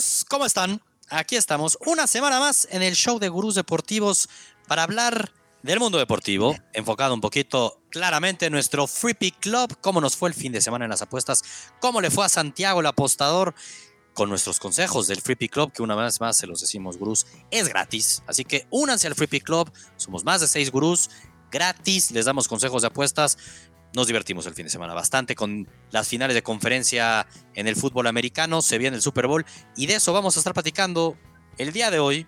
Gurús, ¿cómo están? Aquí estamos, una semana más en el show de Gurús Deportivos para hablar del mundo deportivo, enfocado un poquito claramente en nuestro Free Pick Club, cómo nos fue el fin de semana en las apuestas, cómo le fue a Santiago el apostador, con nuestros consejos del Free Pick Club, que una vez más se los decimos, gurús, es gratis. Así que únanse al Free Pick Club, somos más de seis gurús, gratis, les damos consejos de apuestas. Nos divertimos el fin de semana bastante con las finales de conferencia en el fútbol americano, se viene el Super Bowl y de eso vamos a estar platicando el día de hoy.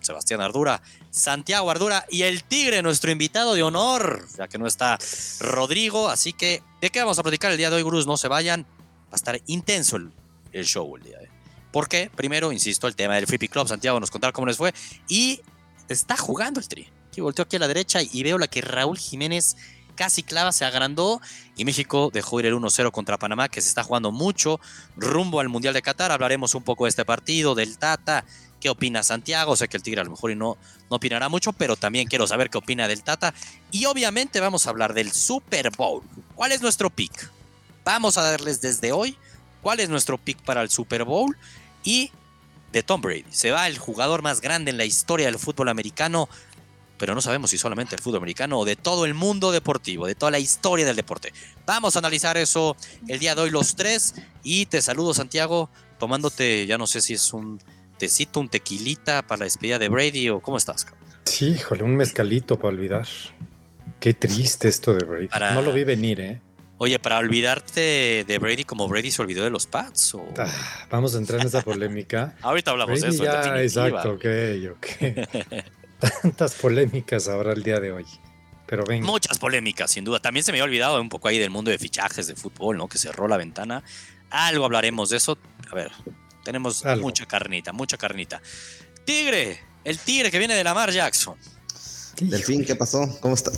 Sebastián Ardura, Santiago Ardura y el Tigre, nuestro invitado de honor, ya que no está Rodrigo. Así que, ¿de qué vamos a platicar el día de hoy, gurús? No se vayan, va a estar intenso el, el show el día de hoy. ¿Por qué? Primero, insisto, el tema del Free Club, Santiago nos contará cómo les fue y está jugando el Tri. Aquí volteo aquí a la derecha y veo la que Raúl Jiménez casi clava, se agrandó y México dejó ir el 1-0 contra Panamá, que se está jugando mucho rumbo al Mundial de Qatar. Hablaremos un poco de este partido, del Tata, qué opina Santiago. Sé que el Tigre a lo mejor no, no opinará mucho, pero también quiero saber qué opina del Tata. Y obviamente vamos a hablar del Super Bowl. ¿Cuál es nuestro pick? Vamos a darles desde hoy cuál es nuestro pick para el Super Bowl y de Tom Brady. Se va el jugador más grande en la historia del fútbol americano pero no sabemos si solamente el fútbol americano o de todo el mundo deportivo, de toda la historia del deporte. Vamos a analizar eso el día de hoy los tres y te saludo Santiago, tomándote, ya no sé si es un tecito, un tequilita para la despedida de Brady o cómo estás. Sí, híjole, un mezcalito para olvidar. Qué triste esto de Brady. No lo vi venir, ¿eh? Oye, para olvidarte de Brady como Brady se olvidó de los Pats. ¿o? Ah, vamos a entrar en esa polémica. Ahorita hablamos de eso. Ya, exacto, ok, ok. tantas polémicas ahora el día de hoy. Pero ven. Muchas polémicas, sin duda. También se me había olvidado un poco ahí del mundo de fichajes de fútbol, ¿no? Que cerró la ventana. Algo hablaremos de eso. A ver, tenemos mucha carnita, mucha carnita. Tigre, el tigre que viene de Lamar Jackson. Delfín, ¿qué pasó? ¿Cómo está?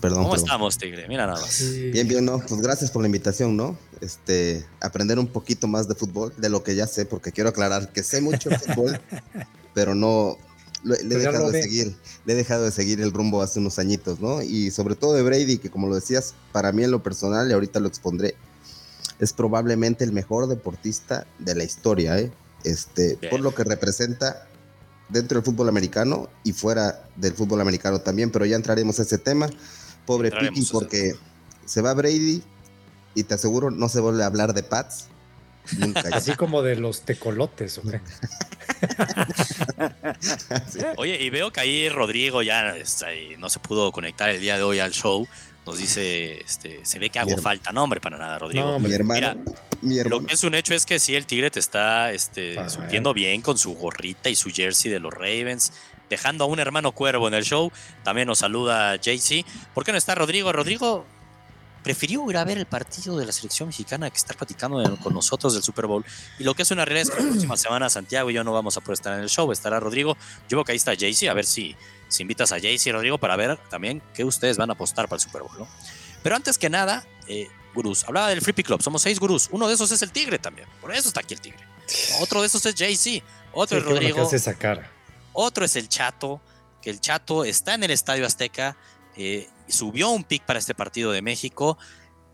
Perdón. ¿Cómo estamos, Tigre? Mira nada más. Bien, bien, ¿no? Pues gracias por la invitación, ¿no? Este, aprender un poquito más de fútbol, de lo que ya sé, porque quiero aclarar que sé mucho de fútbol, pero no, le, he pues dejado de seguir, le he dejado de seguir el rumbo hace unos añitos, ¿no? Y sobre todo de Brady, que como lo decías, para mí en lo personal, y ahorita lo expondré, es probablemente el mejor deportista de la historia, ¿eh? Este, por lo que representa dentro del fútbol americano y fuera del fútbol americano también, pero ya entraremos a ese tema. Pobre Piki, porque se va Brady y te aseguro no se vuelve a hablar de Pats. Así como de los tecolotes, ¿o Oye, y veo que ahí Rodrigo ya este, no se pudo conectar el día de hoy al show. Nos dice, este, se ve que hago falta. No, hombre, para nada, Rodrigo. No, mi hermano. Lo que es un hecho es que sí, el Tigre te está este, bien con su gorrita y su jersey de los Ravens. Dejando a un hermano cuervo en el show. También nos saluda JC. ¿Por qué no está Rodrigo? Rodrigo prefirió ir a ver el partido de la selección mexicana que estar platicando con nosotros del Super Bowl. Y lo que es una realidad es que la próxima semana Santiago y yo no vamos a poder estar en el show, estará Rodrigo. Yo veo que ahí está Jaycee, a ver si, si invitas a Jaycee y Rodrigo para ver también qué ustedes van a apostar para el Super Bowl. ¿no? Pero antes que nada, eh, gurús, hablaba del Free Club, somos seis gurús, uno de esos es el Tigre también, por eso está aquí el Tigre. Otro de esos es Jaycee, otro es Rodrigo. Otro es el Chato, que el Chato está en el Estadio Azteca eh, subió un pick para este partido de México,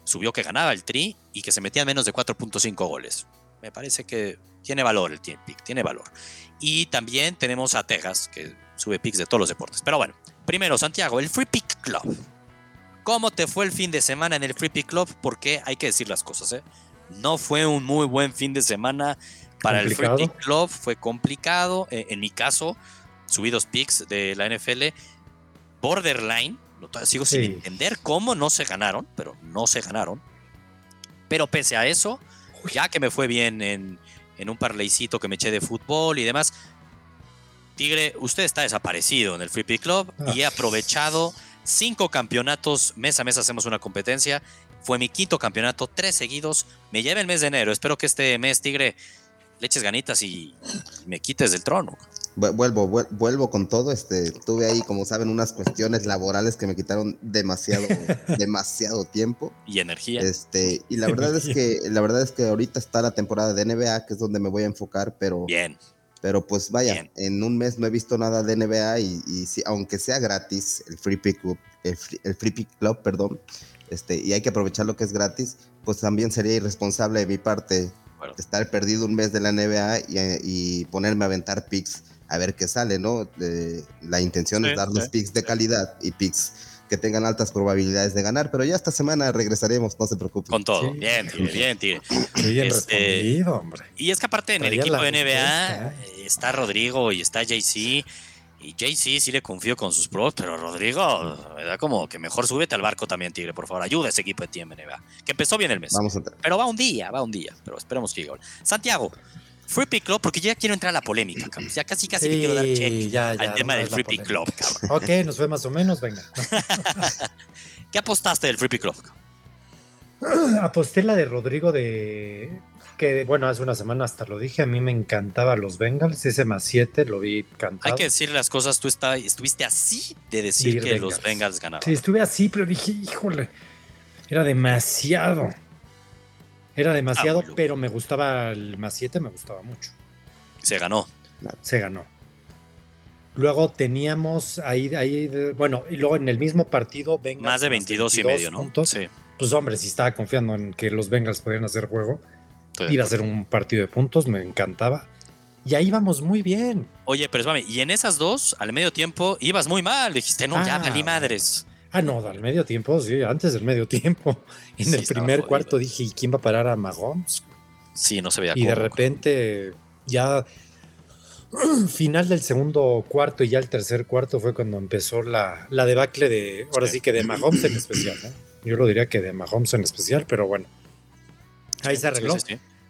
subió que ganaba el Tri y que se metía menos de 4.5 goles. Me parece que tiene valor el pick, tiene valor. Y también tenemos a Texas, que sube picks de todos los deportes. Pero bueno, primero, Santiago, el Free Pick Club. ¿Cómo te fue el fin de semana en el Free Pick Club? Porque hay que decir las cosas, ¿eh? No fue un muy buen fin de semana para el Free Pick Club, fue complicado. Eh, en mi caso, subí dos picks de la NFL borderline. Sigo sin entender cómo no se ganaron, pero no se ganaron. Pero pese a eso, ya que me fue bien en, un parleycito que me eché de fútbol y demás, Tigre, usted está desaparecido en el Free Pick Club y he ah. aprovechado cinco campeonatos. Mes a mes hacemos una competencia. Fue mi quinto campeonato, tres seguidos. Me lleva el mes de enero. Espero que este mes, Tigre, le eches ganitas y me quites del trono. Vuelvo, vuelvo con todo. Este, tuve ahí, como saben, unas cuestiones laborales que me quitaron demasiado, demasiado tiempo. Y energía. Este, y la verdad es que, la verdad es que ahorita está la temporada de NBA, que es donde me voy a enfocar, pero. Bien. Pero pues vaya, en un mes no he visto nada de NBA y, si, aunque sea gratis, el Free Pick Club, el Free, Pick Club, perdón, este, y hay que aprovechar lo que es gratis, pues también sería irresponsable de mi parte estar perdido un mes de la NBA y, ponerme a aventar picks a ver qué sale, ¿no? la intención es darles picks de calidad y picks que tengan altas probabilidades de ganar, pero ya esta semana regresaremos, no se preocupen. Con todo, bien, bien, Bien este, hombre. Y es que aparte en el equipo de NBA ¿eh? está Rodrigo y está JC. Y JC sí le confío con sus pros, pero Rodrigo, me da como que mejor súbete al barco también, Tigre, por favor. Ayuda a ese equipo de Team NBA. Que empezó bien el mes. Vamos a pero va un día, va un día. Pero esperemos que llegue. Santiago, Free Pick Club, porque ya quiero entrar a la polémica, cabrón. Ya casi casi quiero dar check al tema del Free Pick Club, cabrón. Ok, nos fue más o menos, venga. ¿Qué apostaste del Free Pick Club? Aposté la de Rodrigo de que bueno, hace una semana hasta lo dije, a mí me encantaba los Bengals, ese más 7 lo vi cantado. Hay que decir las cosas, tú está, estuviste así de decir que los Bengals ganaban. Sí, estuve así, pero dije, híjole, era demasiado. Era demasiado, ah, pero me gustaba el más 7, me gustaba mucho. Se ganó. Se ganó. Luego teníamos ahí, ahí, bueno, y luego en el mismo partido, Bengals. Más de 22, y medio, ¿no? sí. Pues hombre, si estaba confiando en que los Bengals podían hacer juego, iba a ser un partido de puntos, me encantaba. Y ahí íbamos muy bien. Oye, pero espérame, y en esas dos, al medio tiempo, ibas muy mal. Dijiste, no, ya valí ah. madres. Ah, no, al medio tiempo, sí, antes del medio tiempo. En el primer cuarto dije, ¿y quién va a parar a Mahomes? Sí, no se veía Y de repente, ya final del segundo cuarto y ya el tercer cuarto fue cuando empezó la, la debacle de, ahora sí, que de Mahomes en especial, ¿no? Yo lo diría que de Mahomes en especial, pero bueno. Ahí se arregló.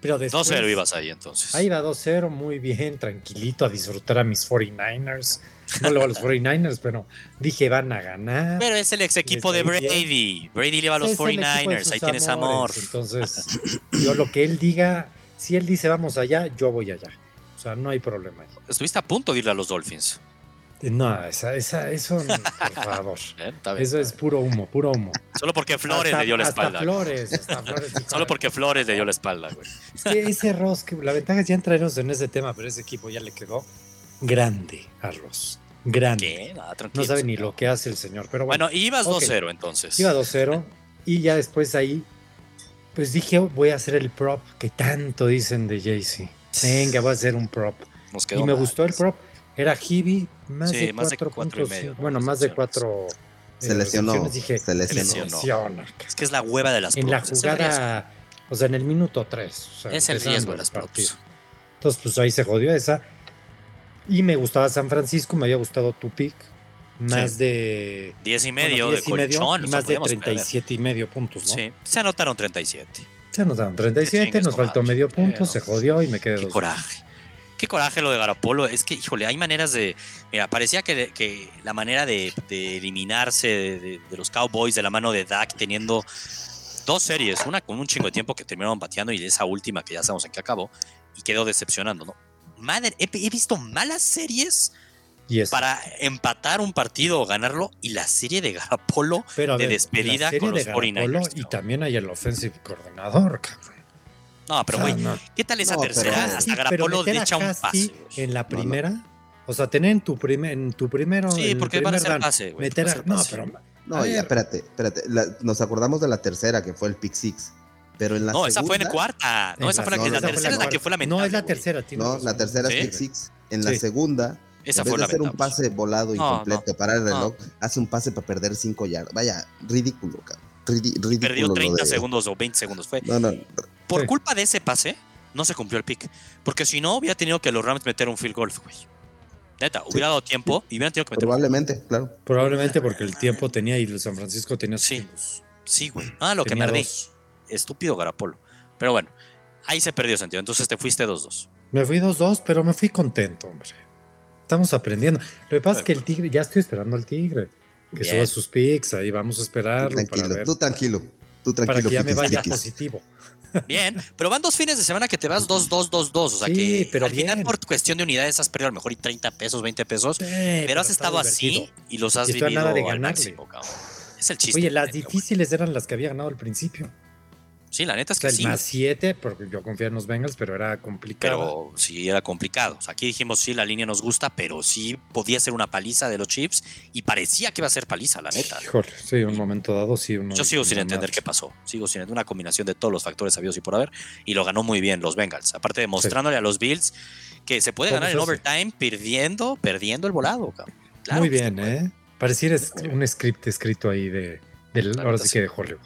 pero 2-0 ibas ahí entonces. Ahí va 2-0, muy bien, tranquilito, a disfrutar a mis 49ers. No le va a los 49ers, pero dije van a ganar. Pero es el ex equipo de Brady. Brady le va a los 49ers, ahí tienes amor. Entonces, yo lo que él diga, si él dice vamos allá, yo voy allá. O sea, no hay problema. Estuviste a punto de irle a los Dolphins. No, esa, esa, eso, por favor. Eh, eso es puro humo, puro humo. Solo porque Flores le dio la espalda. Flores, hasta Flores Solo porque Flores le dio la espalda, güey. ese arroz, que la ventaja es ya entraremos en ese tema, pero ese equipo ya le quedó grande arroz. Grande. no sabe ni lo que hace el señor. Pero bueno, bueno ibas 2-0 entonces. Iba 2-0 y ya después ahí, pues dije, voy a hacer el prop que tanto dicen de Jay-Z. Venga, voy a hacer un prop. y me gustó el prop. Era Hibi, más de cuatro, puntos. bueno, más de cuatro. Se lesionó. Dije, se lesionó. Es que es la hueva de las En la jugada, o sea, en el minuto 3. es el riesgo de las props. Entonces, pues ahí se jodió esa. Y me gustaba San Francisco, me había gustado tu pick. Más de 10 y medio de colchón. Y más de 37 y medio puntos, ¿no? Sí, se anotaron 37. Se anotaron 37, nos faltó medio punto, se jodió y me quedé Qué coraje. Qué coraje lo de Garapolo. Es que, híjole, hay maneras de. Mira, parecía que, que la manera de, eliminarse de, los Cowboys de la mano de Dak teniendo dos series, una con un chingo de tiempo que terminaron bateando y esa última que ya sabemos en qué acabó y quedó decepcionando, ¿no? Madre, he, visto malas series para empatar un partido o ganarlo y la serie de Garapolo de despedida con los 49ers. Y también hay el offensive coordinador, cabrón. No, pero güey, ¿qué tal esa tercera? Hasta Garapolo le echa un pase. En la primera, o sea, tener en tu, primer, en tu primero. Sí, porque van a ser pase, güey. Meter no, pero. No, ya, espérate, espérate. nos acordamos de la tercera, que fue el pick six. Pero en la no, esa fue en cuarta. No, esa fue la, que, la tercera es la que fue la No, es la tercera, tío. No, la tercera es pick six. En la segunda, esa en vez de hacer un pase volado incompleto, para el reloj, hace un pase para perder cinco yardas. Vaya, ridículo, cabrón. Perdió 30 segundos o 20 segundos. Fue. Por culpa de ese pase, no se cumplió el pick. Porque si no, hubiera tenido que los Rams meter un field goal, güey. Neta, hubiera dado tiempo y hubieran tenido que meter Probablemente, claro. Probablemente porque el tiempo tenía y San Francisco tenía Sí, sí, güey. Ah, lo que perdí. Estúpido Garapolo. Pero bueno, ahí se perdió sentido. Entonces te fuiste 2-2. Me fui 2-2, pero me fui contento, hombre. Estamos aprendiendo. Lo que pasa es que el Tigre, ya estoy esperando al Tigre. Que suba sus picks, ahí vamos a esperarlo. Tú tranquilo, tú tranquilo. Tú tranquilo. Para que ya me vaya positivo. Bien, pero van dos fines de semana que te vas 2-2-2-2. O sea que pero al final por cuestión de unidades has perdido a lo mejor y 30 pesos, 20 pesos. pero, has estado así y los has vivido nada de al máximo, Es el chiste. Oye, las difíciles eran las que había ganado al principio. Sí, la neta es que sí. Más 7, porque yo confía en los Bengals, pero era complicado. Pero sí, era complicado. O sea, aquí dijimos, sí, la línea nos gusta, pero sí podía ser una paliza de los Chiefs y parecía que iba a ser paliza, la neta. Híjole, sí, un momento dado, sí. Uno yo sigo sin entender qué pasó. Sigo sin entender una combinación de todos los factores sabidos y por haber. Y lo ganó muy bien los Bengals. Aparte demostrándole a los Bills que se puede ganar en overtime perdiendo, perdiendo el volado. Cabrón. muy bien, ¿eh? Pareciera un script escrito ahí de, del, ahora sí que de Hollywood.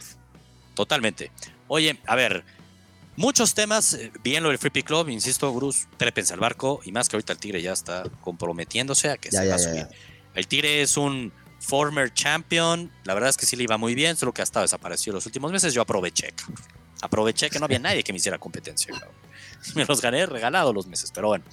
Totalmente. Oye, a ver, muchos temas, eh, bien lo del Free Pick Club, insisto, Bruce, trépense al barco y más que ahorita el Tigre ya está comprometiéndose a que se va a subir. El Tigre es un former champion, la verdad es que sí le iba muy bien, solo que ha estado desaparecido los últimos meses, yo aproveché, Aproveché que no había nadie que me hiciera competencia, Me los gané regalados los meses, pero bueno.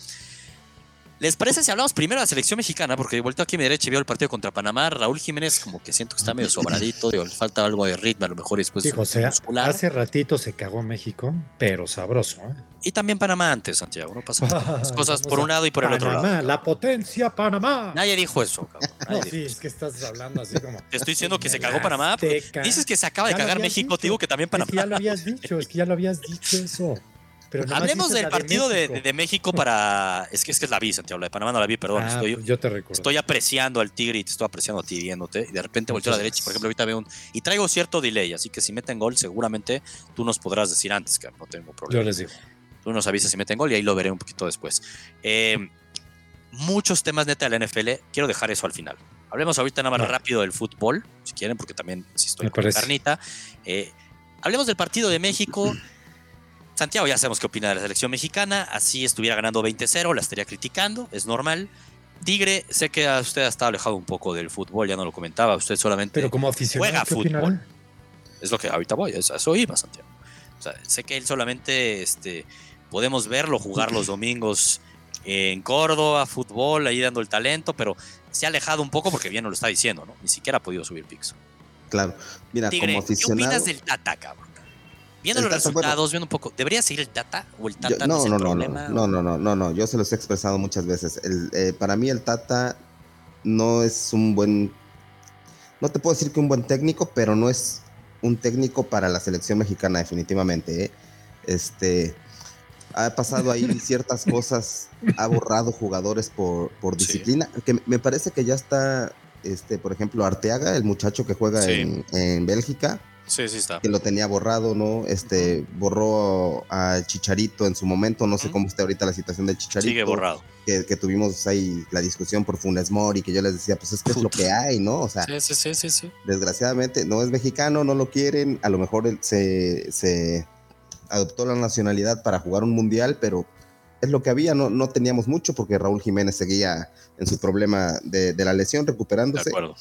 ¿Les parece si hablamos primero de la selección mexicana? Porque de vuelta aquí a mi derecha vio el partido contra Panamá. Raúl Jiménez, como que siento que está medio sobradito, digo, le falta algo de ritmo, a lo mejor después. Digo, o sea, hace ratito se cagó México, pero sabroso. ¿eh? Y también Panamá antes, Santiago, no pasa Las cosas por un lado y por el otro lado. La potencia Panamá. Nadie dijo eso, cabrón. no, sí, es que estás hablando así como. Te estoy diciendo que se cagó Panamá. Dices que se acaba de cagar México, te digo que también Panamá. Es que ya lo habías dicho, es que ya lo habías dicho eso. Hablemos del partido de México. para. Es que, es que es la vi, Santiago. La de Panamá no la vi, perdón. Ah, estoy, pues yo te recuerdo. Estoy apreciando al Tigre y te estoy apreciando a ti viéndote. Y de repente volteo a la derecha. Por ejemplo, ahorita veo un. Y traigo cierto delay. Así que si meten gol, seguramente tú nos podrás decir antes, que no tengo problema. Yo les digo. Tú nos avisas si meten gol y ahí lo veré un poquito después. Eh, muchos temas neta de la NFL. Quiero dejar eso al final. Hablemos ahorita nada más rápido del fútbol, si quieren, porque también si estoy con carnita. Eh, hablemos del partido de México. Santiago ya sabemos qué opina de la selección mexicana. Así estuviera ganando 20-0, la estaría criticando, es normal. Tigre, sé que usted ha estado alejado un poco del fútbol, ya no lo comentaba, usted solamente Pero como juega fútbol. Es lo que ahorita voy, eso iba, Santiago. sé que él solamente este, podemos verlo jugar los domingos en Córdoba, fútbol, ahí dando el talento, pero se ha alejado un poco porque bien no lo está diciendo, ¿no? Ni siquiera ha podido subir Pixo. Claro, mira, como aficionado. ¿Qué opinas del Tata, cabrón? Viendo los resultados, viendo un poco, ¿debería seguir el Tata o el Tata no, no, es el no, problema, no, no, no, no, no, yo se los he expresado muchas veces. El, eh, para mí el Tata no es un buen, no te puedo decir que un buen técnico, pero no es un técnico para la selección mexicana definitivamente. ¿eh? Este, ha pasado ahí ciertas cosas, ha borrado jugadores por, por disciplina, que me parece que ya está, este, por ejemplo, Arteaga, el muchacho que juega en, en Bélgica Sí, sí está. Que lo tenía borrado, ¿no? Este, borró al Chicharito en su momento, no sé cómo está ahorita la situación del Chicharito. Sigue borrado. Que, tuvimos ahí la discusión por Funes Mori, que yo les decía, pues es que es lo que hay, ¿no? O sea, sí, sí, sí, sí, desgraciadamente no es mexicano, no lo quieren, a lo mejor se, se adoptó la nacionalidad para jugar un mundial, pero es lo que había, no, no teníamos mucho porque Raúl Jiménez seguía en su problema de, de la lesión, recuperándose. De acuerdo.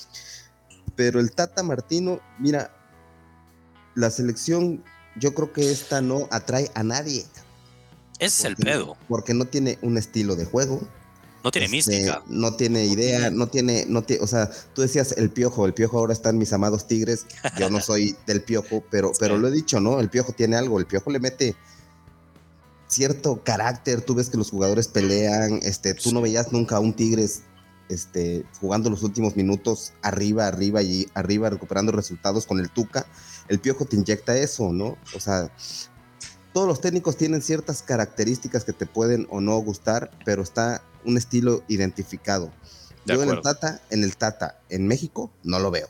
Pero el Tata Martino, mira, la selección, yo creo que esta no atrae a nadie. Ese es el pedo. Porque no tiene un estilo de juego. No tiene este, mística. No tiene idea, no tiene, no tiene, o sea, tú decías el piojo, el piojo ahora está en mis amados tigres. Yo no soy del piojo, pero, pero lo he dicho, ¿no? El piojo tiene algo, el piojo le mete cierto carácter, tú ves que los jugadores pelean, este, tú no veías nunca a un Tigres este, jugando los últimos minutos arriba, arriba y arriba, recuperando resultados con el Tuca el piojo te inyecta eso, ¿no? O sea, todos los técnicos tienen ciertas características que te pueden o no gustar, pero está un estilo identificado. yo en el Tata, en el Tata, en México, no lo veo.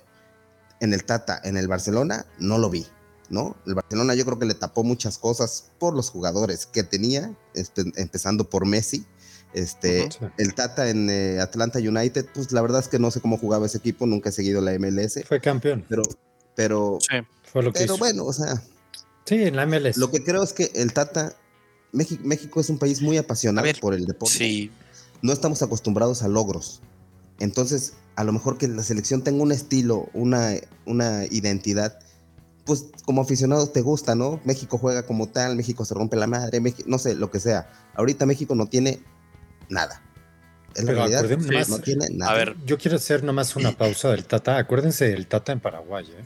En el Tata, en el Barcelona, no lo vi, ¿no? El Barcelona yo creo que le tapó muchas cosas por los jugadores que tenía, este, empezando por Messi. Este, el Tata en eh, Atlanta United, pues la verdad es que no sé cómo jugaba ese equipo, nunca he seguido la MLS. Fue campeón. Pero, pero pero bueno, o sea. Sí, en la MLS. Lo que creo es que el Tata, México, México es un país muy apasionado por el deporte. Sí. No estamos acostumbrados a logros. Entonces, a lo mejor que la selección tenga un estilo, una, una identidad, pues como aficionado te gusta, ¿no? México juega como tal, México se rompe la madre, no sé, lo que sea. Ahorita México no tiene nada. En la realidad, no tiene nada. A ver, yo quiero hacer nomás una pausa del Tata. Acuérdense del Tata en Paraguay, ¿eh?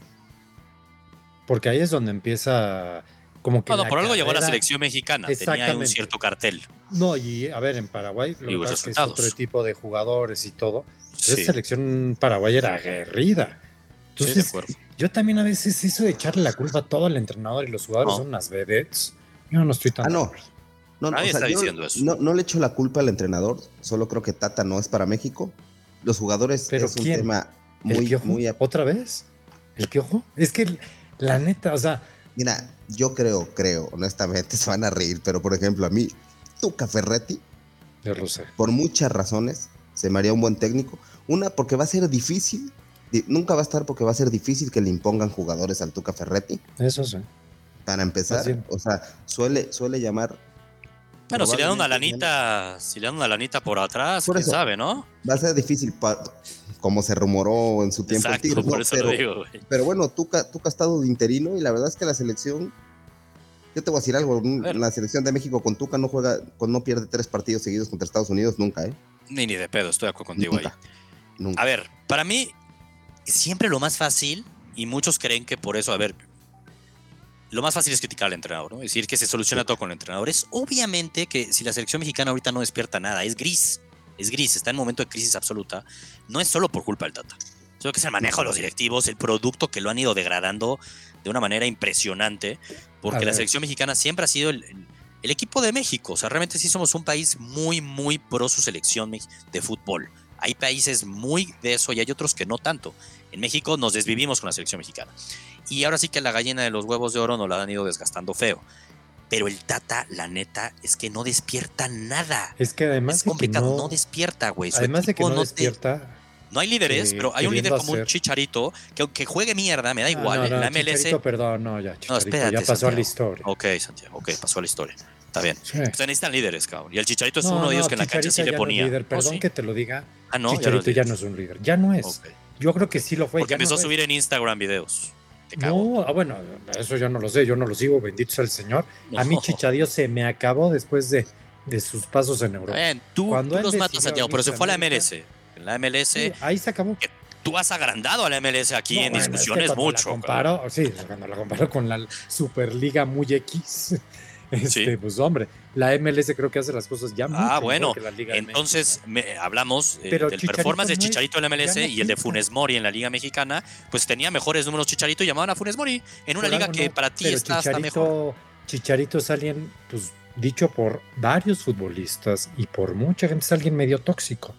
Porque ahí es donde empieza como que. Bueno, por algo llegó a la selección mexicana, tenía un cierto cartel. No, y a ver, en Paraguay, lo que es, otro tipo de jugadores y todo. Esa selección paraguaya era aguerrida. Entonces, Yo también a veces eso de echarle la culpa a todo al entrenador y los jugadores son unas vedettes. Yo no estoy tan. Ah, no. No, Nadie está diciendo eso. No, no, le echo la culpa al entrenador, solo creo que Tata no es para México. Los jugadores ¿Pero es un tema muy, muy. ¿Otra vez? ¿El piojo? Es que la neta, o sea. Mira, yo creo, creo, honestamente, se van a reír, pero por ejemplo, a mí, Tuca Ferretti, por muchas razones, se me haría un buen técnico. Una, porque va a ser difícil, nunca va a estar porque va a ser difícil que le impongan jugadores al Tuca Ferretti. Eso sí. Para empezar, o sea, suele, suele llamar bueno, si le dan una lanita, si le dan una lanita por atrás, quién sabe, ¿no? Va a ser difícil, como se rumoró en su tiempo. Exacto, por eso pero, lo digo, pero bueno, tú, tú has estado de interino y la verdad es que la selección, yo te voy a decir algo, la selección de México con Tuca no juega, con, no pierde tres partidos seguidos contra Estados Unidos nunca, ¿eh? Ni, ni de pedo, estoy de acuerdo contigo ahí. A ver, para mí, siempre lo más fácil, y muchos creen que por eso, a ver, lo más fácil es criticar al entrenador, ¿no? decir que se soluciona todo con el entrenador. Es obviamente que si la selección mexicana ahorita no despierta nada, es gris, es gris, está en un momento de crisis absoluta, no es solo por culpa del Tata. Solo que es el manejo de los directivos, el producto que lo han ido degradando de una manera impresionante, porque la selección mexicana siempre ha sido el, el, equipo de México. O sea, realmente sí somos un país muy, muy pro su selección de fútbol. Hay países muy de eso y hay otros que no tanto. En México nos desvivimos con la selección mexicana. Y ahora sí que la gallina de los huevos de oro nos la han ido desgastando feo. Pero el Tata, la neta, es que no despierta nada. Es que además. Es complicado, no, despierta, güey. además de que no, despierta. no hay líderes, pero hay un líder como un chicharito que aunque juegue mierda, me da ah, igual. no, la MLS. Perdón, no, ya. Chicharito, ya pasó a la historia. Ok, Santiago, ok, pasó a la historia. Está bien. Sí. Ustedes necesitan líderes, cabrón. Y el Chicharito es uno de ellos que en la cancha sí le ponía. líder. Oh, Perdón que te lo diga. Ah, no, Chicharito ya, no es un líder. Ya no es. Yo creo que sí lo fue. Porque empezó a subir en Instagram videos. No, ah, bueno, eso yo no lo sé, yo no lo sigo, bendito sea el Señor. A mí Chichadío se me acabó después de, de sus pasos en Europa. tú, tú los matas, Santiago, pero se fue a la MLS. En la MLS. ahí se acabó. Tú has agrandado a la MLS aquí en discusiones mucho. comparo, sí, cuando la comparo con la Superliga muy X. Este, Pues hombre, la MLS creo que hace las cosas ya mucho Ah, bueno, entonces hablamos eh, del performance de Chicharito en la MLS y el de Funes Mori en la Liga Mexicana, pues tenía mejores números Chicharito y llamaban a Funes Mori en una liga que para ti está hasta mejor. Chicharito es alguien, pues dicho por varios futbolistas y por mucha gente, es alguien medio tóxico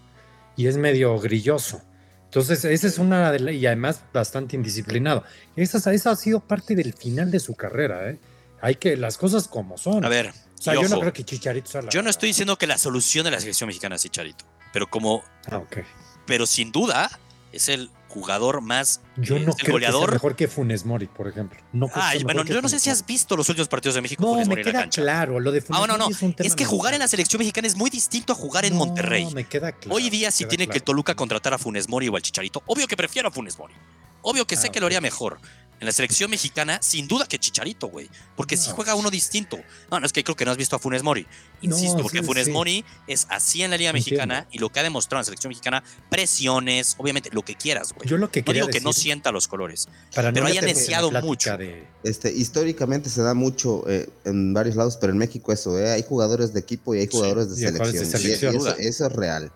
y es medio grilloso. Entonces, esa es una de y además bastante indisciplinado. Esa, esa ha sido parte del final de su carrera, ¿eh? Hay que las cosas como son. A ver, o sea, yo no creo que Chicharito sea Yo no estoy diciendo que la solución de la selección mexicana es Chicharito, pero como Ah, ok. Pero sin duda es el jugador más yo no creo goleador. Que sea mejor que Funes Mori, por ejemplo. No Ay, bueno, yo no sé si has visto los últimos partidos de México. No, Funes me Mori queda en la cancha. claro. Lo de Funes ah, no, no, es, un tema es que jugar en la selección mexicana es muy distinto a jugar en no, Monterrey. me queda claro. Hoy día, si tiene claro. que Toluca contratar a Funes Mori o al Chicharito, obvio que prefiero a Funes Mori. Obvio que sé Ah, que lo haría mejor. En la selección mexicana, sin duda que Chicharito, güey. Porque si No. juega uno distinto. No, no, es que creo que no has visto a Funes Mori. Insisto, No, porque sí, Funes sí. Mori es así en la Liga Entiendo. Mexicana y lo que ha demostrado en la selección mexicana, presiones, obviamente, lo que quieras, güey. Yo lo que No digo que no decir, sienta los colores. para pero no haya plática mucho. de- Este, históricamente se da mucho eh, en varios lados, pero en México eso, ¿eh? hay jugadores de equipo y hay jugadores de y hay jugadores selección. de Y selección. eso, eso es real.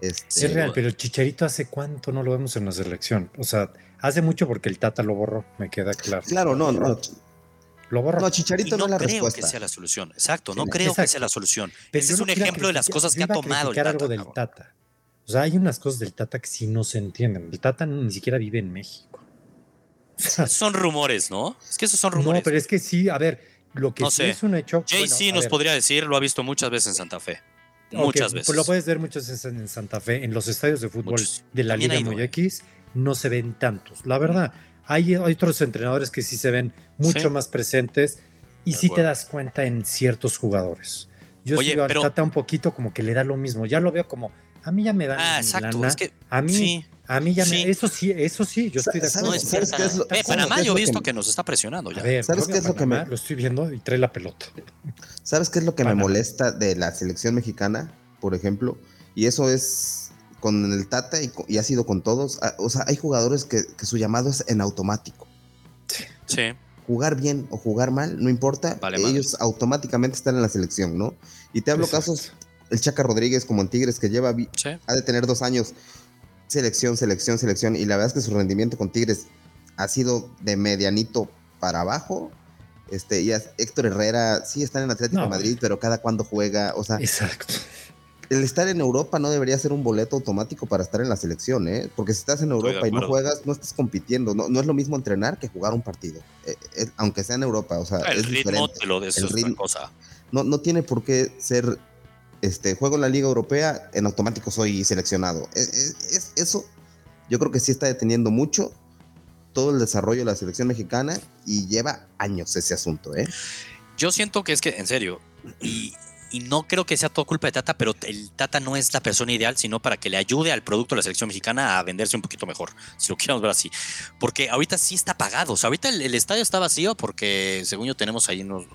Este, es real, pero el Chicharito hace cuánto no lo vemos en la selección. O sea, hace mucho porque el Tata lo borró, me queda claro. Claro, no, no. Lo borró. No, Y Chicharito no no es la creo respuesta. que sea la solución. Exacto, no Sí, creo que sea la solución. Pero Ese es no un ejemplo de las cosas que ha tomado el Tata. algo del. Tata. O sea, hay unas cosas del Tata que sí no se entienden. El Tata ni siquiera vive en México. O sea, Son rumores, ¿no? Es que esos son no, rumores. pero es que sí, a ver, lo que No sí sé. es un hecho. Jay bueno, sí nos ver, podría decir, lo ha visto muchas veces en Santa Fe. Muchas pues veces. lo puedes ver muchas veces en Santa Fe, en los estadios de fútbol Muchos. de la También Liga. X, no se ven tantos. La verdad, hay, hay otros entrenadores que sí se ven mucho Sí. más presentes y De sí te das cuenta en ciertos jugadores. Yo Oye, sí pero- Tata un poquito como que le da lo mismo. Ya lo veo como, a mí ya me da Ah, mi exacto. lana, Es que a mí, sí. a mí ya sí. me, eso sí, eso sí, yo estoy de ¿Sabes- acuerdo. No ¿sabes qué es lo-. Eh, Panamá yo he visto que- que nos está presionando ya. A ver, ¿Sabes qué es lo que me- Lo estoy viendo y trae la pelota. ¿Sabes qué es lo que me molesta de la selección mexicana, por ejemplo? Y eso es con el Tata y, ha sido con todos. Ah, O sea, hay jugadores que, que su llamado es en automático. Sí. Jugar bien o jugar mal, no importa. Vale, ellos automáticamente están en la selección, ¿no? Y te hablo Exacto. casos, el Chaca Rodríguez como en Tigres, que lleva, Sí. ha de tener dos años, selección, selección, selección. Y la verdad es que su rendimiento con Tigres ha sido de medianito para abajo. Este, y Héctor Herrera sí está en Atlético de Madrid, pero cada cuando juega, o sea, exacto. El estar en Europa no debería ser un boleto automático para estar en la selección, ¿eh? Porque si estás en Europa y no juegas, no estás compitiendo. No, es lo mismo entrenar que jugar un partido, eh, eh, aunque sea en Europa. O sea, el es ritmo te lo es otra cosa. No, no tiene por qué ser este, juego en la Liga Europea, en automático soy seleccionado. E, e, es, eso yo creo que sí está deteniendo mucho todo el desarrollo de la selección mexicana y lleva años ese asunto, ¿eh? Yo siento que es que, en serio, y, no creo que sea todo culpa de Tata, pero el Tata no es la persona ideal, sino para que le ayude al producto de la selección mexicana a venderse un poquito mejor, si lo queremos ver así. Porque ahorita sí está pagado, o sea, ahorita el, estadio está vacío porque, según yo, tenemos ahí unos,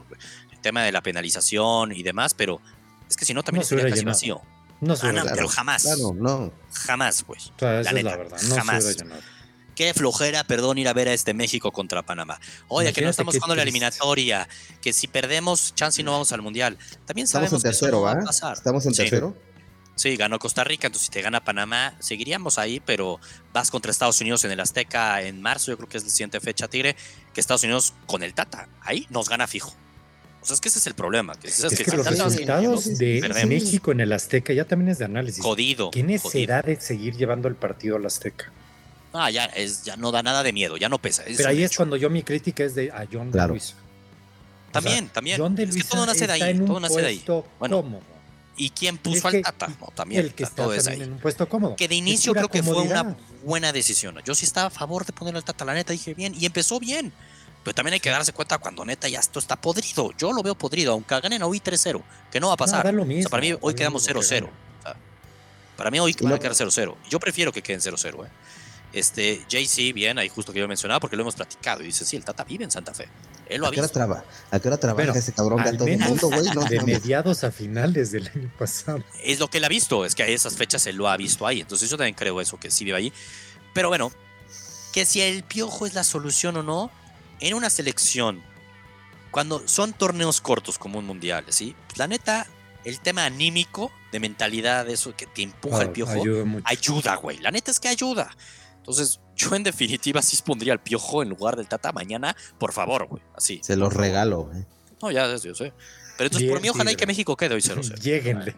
el tema de la penalización y demás, pero es que si no, también no casi vacío. No se ah, pero jamás. Claro, no. Jamás, güey. O sea, esa es la verdad. No jamás. Qué flojera, perdón, ir a ver a este México contra Panamá. Oye, que no estamos jugando la eliminatoria, que si perdemos, chance y no vamos al mundial. También sabemos Estamos en tercero, ¿va? Estamos en tercero. Sí, ganó Costa Rica, entonces si te gana Panamá, seguiríamos ahí, pero vas contra Estados Unidos en el Azteca en marzo, yo creo que es la siguiente fecha, Tigre, que Estados Unidos con el Tata, ahí nos gana fijo. O sea, es que ese es el problema. Que, es, que, los resultados de México en el Azteca ya también es de análisis. Jodido. ¿Qué necesidad de seguir llevando el partido al Azteca? Ah, ya, es, ya no da nada de miedo, ya no pesa. Pero ahí es cuando yo mi crítica es de a John de Luis. También, también. John de Luis todo nace de ahí. Todo nace de ahí. Bueno, ¿Y quién puso al Tata? No, también. El que está todo ahí. en un puesto cómodo. Que de inicio creo que fue una buena decisión. Yo sí estaba a favor de ponerle al Tata, la neta dije bien. Y empezó bien. Pero también hay que darse cuenta cuando neta ya esto está podrido. Yo lo veo podrido, aunque ganen hoy 3-0, que no va a pasar. para mí hoy quedamos 0-0. para mí hoy va a quedar 0-0. Yo prefiero que queden 0-0. ¿eh? Este, JC, bien, ahí justo que yo mencionaba, porque lo hemos platicado. Y dice, sí, el Tata vive en Santa Fe. Él lo ¿A, qué hora traba? ¿A qué hora trabaja ese cabrón todo el mundo, güey? de mediados a finales del año pasado. Es lo que él ha visto, es que a esas fechas él lo ha visto ahí. Entonces yo también creo eso, que sí vive ahí. Pero bueno, que si el piojo es la solución o no, en una selección, cuando son torneos cortos como un mundial, ¿sí? Pues la neta, el tema anímico, de mentalidad, eso que te empuja el piojo, ayuda, güey. La neta es que ayuda. Entonces, yo en definitiva sí pondría el piojo en lugar del Tata mañana, por favor, güey. Así. Se los regalo, güey. No, ya, yo sé. Pero entonces, por mí, ojalá y que México quede hoy 0-0. Lléguenle.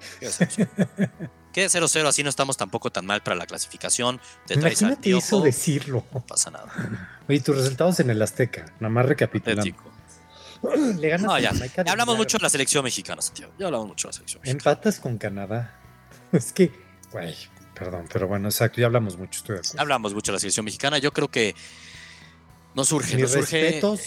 Quede 0-0, así no estamos tampoco tan mal para la clasificación. Te Imagínate eso decirlo. No pasa nada. Oye, tus resultados en el Azteca, nada más recapitulando. Le ganas no, ya. ya hablamos mucho de la selección mexicana, Santiago. Ya hablamos mucho de la selección mexicana. Empatas con Canadá. Es que, güey, perdón, pero bueno, exacto, ya hablamos mucho. Estoy de Hablamos mucho de la selección mexicana. Yo creo que no surge. Mis surge... respetos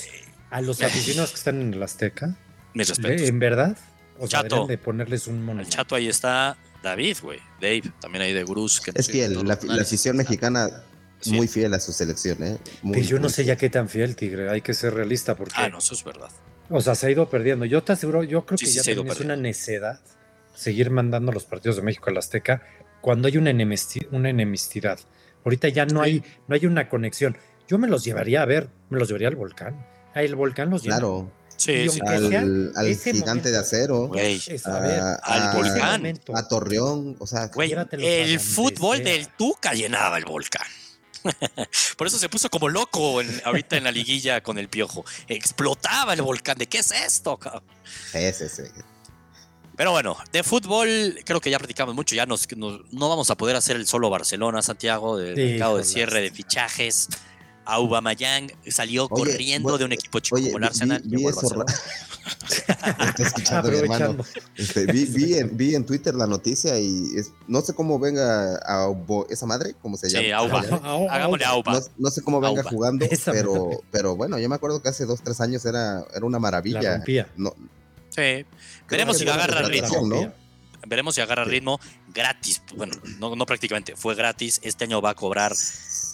a los aficionados que están en el Azteca. Mis respetos. En verdad. O Chato. de ponerles un mono. El chato ahí está David, güey. Dave, también ahí de Gruz. es fiel, la, afición mexicana muy fiel a su selección, ¿eh? Muy, yo no sé ya qué tan fiel, Tigre. Hay que ser realista porque. Ah, no, eso es verdad. O sea, se ha ido perdiendo. Yo te aseguro, yo creo que ya es una necedad seguir mandando los partidos de México al Azteca cuando hay una, una enemistad. Ahorita ya no hay, no hay una conexión. Yo me los llevaría a ver, me los llevaría al volcán. Ahí el volcán los lleva. Claro. Sí, al, gigante de acero, al volcán, a Torreón, o sea, el fútbol del Tuca llenaba el volcán. Por eso se puso como loco ahorita en la liguilla con el piojo. Explotaba el volcán. ¿De qué es esto? Sí, sí, sí. Pero bueno, de fútbol creo que ya platicamos mucho. Ya nos, no vamos a poder hacer el solo Barcelona, Santiago, de mercado de cierre de fichajes. Aubameyang salió corriendo de un equipo chico como el Arsenal. Vi, vi, eso, este, vi, en, vi, en, Twitter la noticia y no sé cómo venga a esa madre, ¿cómo se llama? Sí, Auba. Hagámosle Auba. No, sé cómo venga jugando, pero, pero bueno, yo me acuerdo que hace dos, tres años era, era una maravilla. No, sí, veremos si agarra ritmo. ¿no? Veremos si agarra ritmo gratis. Bueno, no, no prácticamente, fue gratis. Este año va a cobrar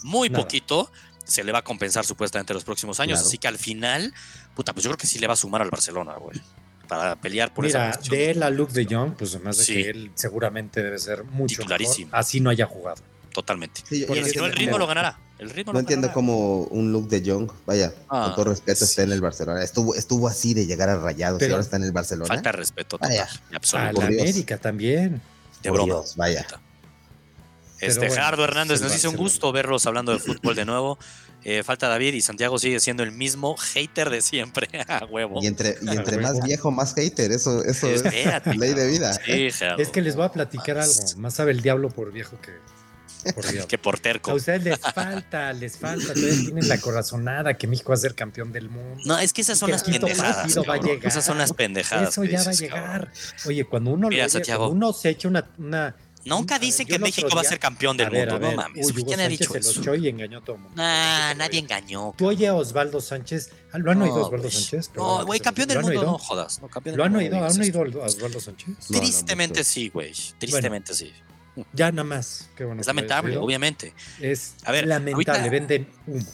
muy poquito se le va a compensar supuestamente en los próximos años. Así que al final, puta, pues yo creo que sí le va a sumar al Barcelona, güey. Para pelear por Mira, esa de él a Luke de Jong, pues además de que él seguramente debe ser mucho mejor, así no haya jugado. Totalmente. y si no, el ritmo lo ganará. El ritmo no entiendo cómo un look de Young, vaya, con ah, todo respeto, está en el Barcelona. Estuvo, estuvo así de llegar a Rayados y ahora está en el Barcelona. Falta respeto total. a la América también. De broma. vaya. Este, Gerardo Hernández nos dice un gusto verlos hablando de fútbol de nuevo. Eh, falta David y Santiago sigue siendo el mismo hater de siempre. A huevo. Y entre, y entre más viejo, más hater. Eso, eso es ley de vida. es que les voy a platicar algo. Más sabe el diablo por viejo que por que por terco. A ustedes les falta, les falta. Ustedes tienen la corazonada que México va a ser campeón del mundo. No, es que esas son las pendejadas. Esas son las pendejadas. Eso ya va a llegar. Oye, cuando uno, uno se echa una, una Nunca dicen que México va a ser campeón del mundo, no mames. ¿Quién ha dicho eso? y engañó a todo el mundo. Nah, nadie engañó. Tú oye a Osvaldo Sánchez. Ah, ¿Lo han oído Osvaldo Sánchez? No, güey, campeón del mundo, no jodas. ¿Lo han oído? ¿Han oído a Osvaldo Sánchez? Tristemente sí, güey. Tristemente sí. Ya nada más. es lamentable, obviamente. Es a ver, lamentable, venden humo.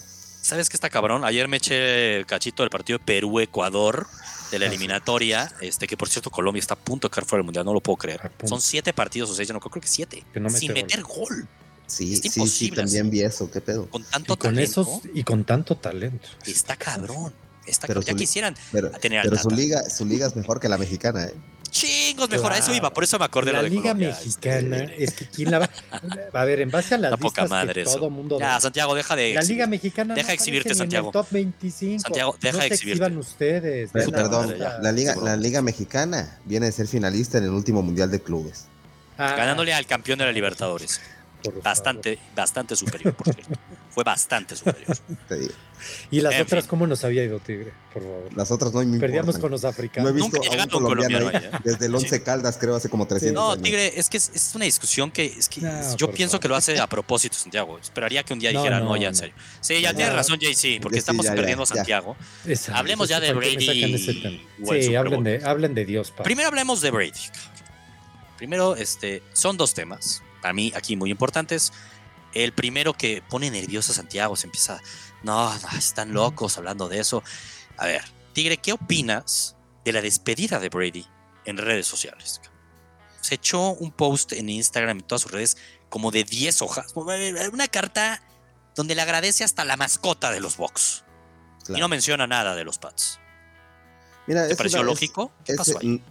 ¿Sabes qué está cabrón? Ayer me eché el cachito del partido de Perú-Ecuador de la ah, eliminatoria, este que por cierto Colombia está a punto de caer fuera del mundial, no lo puedo creer. Son siete partidos o seis, yo no creo que siete, sin meter gol. Sí, sí, sí, también vi eso, qué pedo. Con tanto y con talento. Esos, y con tanto talento. Está cabrón. Está pero ya quisieran tener Pero su liga, su liga es mejor que la mexicana, ¿eh? Chingos mejor. A eso iba, por eso me acordé la, la Liga Mexicana. Es que quién la va. A ver, en base a las la poca madre que todo mundo. Ya, Santiago, deja de. La Liga Mexicana. Deja de exhibirte, Santiago. top 25. Santiago, deja de exhibirte. ustedes. perdón, la Liga, la Liga Mexicana viene a ser finalista en el último Mundial de Clubes. Ah. Ganándole al campeón de la Libertadores. Bastante, bastante superior, por cierto. Fue bastante superior. ¿Y las otras cómo nos había ido, Tigre? Por favor. Las otras no me Perdíamos con los africanos. No he visto Nunca a un colombiano, ahí, ¿eh? desde el Once Caldas, creo, hace como 300 No, Tigre, es que es, una discusión que, es que yo pienso que lo hace a propósito, Santiago. Esperaría que un día dijera, no, ya en serio. Sí, ya tienes razón, JC, porque estamos perdiendo a Santiago. hablemos ya de Brady. Sí, hablen de, hablen de Dios. Primero hablemos de Brady. Primero, este, son dos temas para mí aquí muy importantes. El primero que pone nervioso a Santiago, se empieza, no, están locos hablando de eso. A ver, Tigre, ¿qué opinas de la despedida de Brady en redes sociales? Se echó un post en Instagram y todas sus redes como de 10 hojas, una carta donde le agradece hasta la mascota de los Bucks. Y no menciona nada de los Pats. Mira, ¿Te pareció lógico? ¿Qué pasó ahí?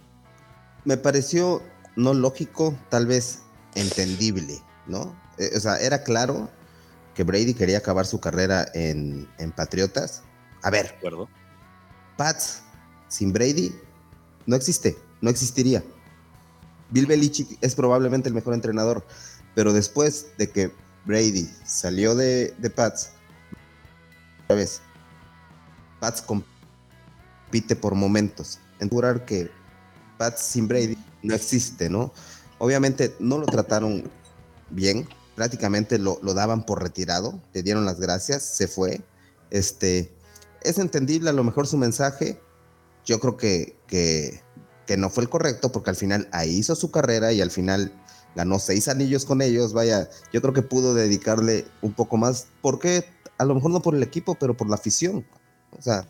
Me pareció no lógico, tal vez entendible, ¿no? Eh, o sea, era claro que Brady quería acabar su carrera en, Patriotas. A ver, acuerdo. Pats sin Brady no existe, no existiría. Bill Belichick es probablemente el mejor entrenador, pero después de que Brady salió de, de Pats, otra vez, Pats compite por momentos. En que Pats sin Brady no existe, ¿no? Obviamente no lo trataron bien, prácticamente lo, daban por retirado, le dieron las gracias, se fue. Este, es entendible a lo mejor su mensaje, yo creo que, que, no fue el correcto porque al final ahí hizo su carrera y al final ganó seis anillos con ellos, vaya, yo creo que pudo dedicarle un poco más, porque a lo mejor no por el equipo, pero por la afición. O sea,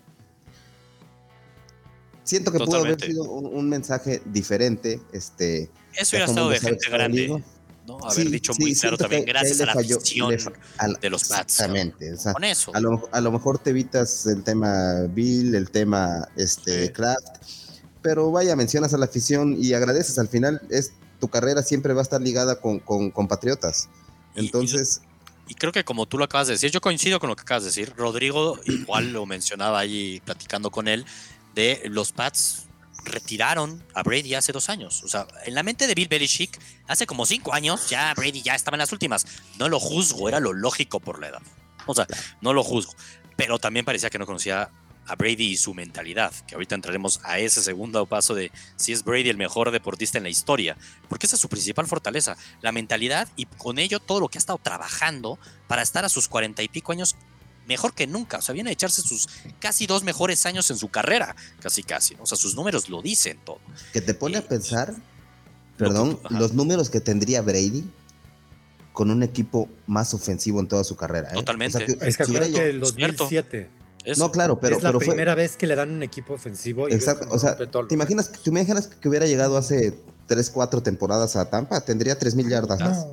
siento que pudo haber sido un, mensaje diferente. Este, Eso hubiera estado de gente grande. ¿no? Haber dicho muy claro también, gracias a la afición de los Pats. Exactamente. Con eso. A lo, mejor te evitas el tema Bill, el tema este, Kraft, pero vaya, mencionas a la afición y agradeces. Al final, es tu carrera siempre va a estar ligada con, con, Patriotas. Entonces. Y, y, creo que como tú lo acabas de decir, yo coincido con lo que acabas de decir. Rodrigo, igual lo mencionaba ahí platicando con él de los Pats retiraron a Brady hace dos años. O sea, en la mente de Bill Belichick, hace como cinco años, ya Brady ya estaba en las últimas. No lo juzgo, era lo lógico por la edad. O sea, no lo juzgo. Pero también parecía que no conocía a Brady y su mentalidad, que ahorita entraremos a ese segundo paso de si es Brady el mejor deportista en la historia, porque esa es su principal fortaleza, la mentalidad y con ello todo lo que ha estado trabajando para estar a sus cuarenta y pico años mejor que nunca. O sea, viene a echarse sus casi dos mejores años en su carrera. Casi, casi. O sea, sus números lo dicen todo. Que te pone a pensar, perdón, los números que tendría Brady con un equipo más ofensivo en toda su carrera. ¿eh? Totalmente. es que que el 2007. No, claro, pero. Es la pero primera vez que le dan un equipo ofensivo. Exacto. O sea, ¿te imaginas, ¿te imaginas que hubiera llegado hace 3, 4 temporadas a Tampa? Tendría 3 mil yardas más.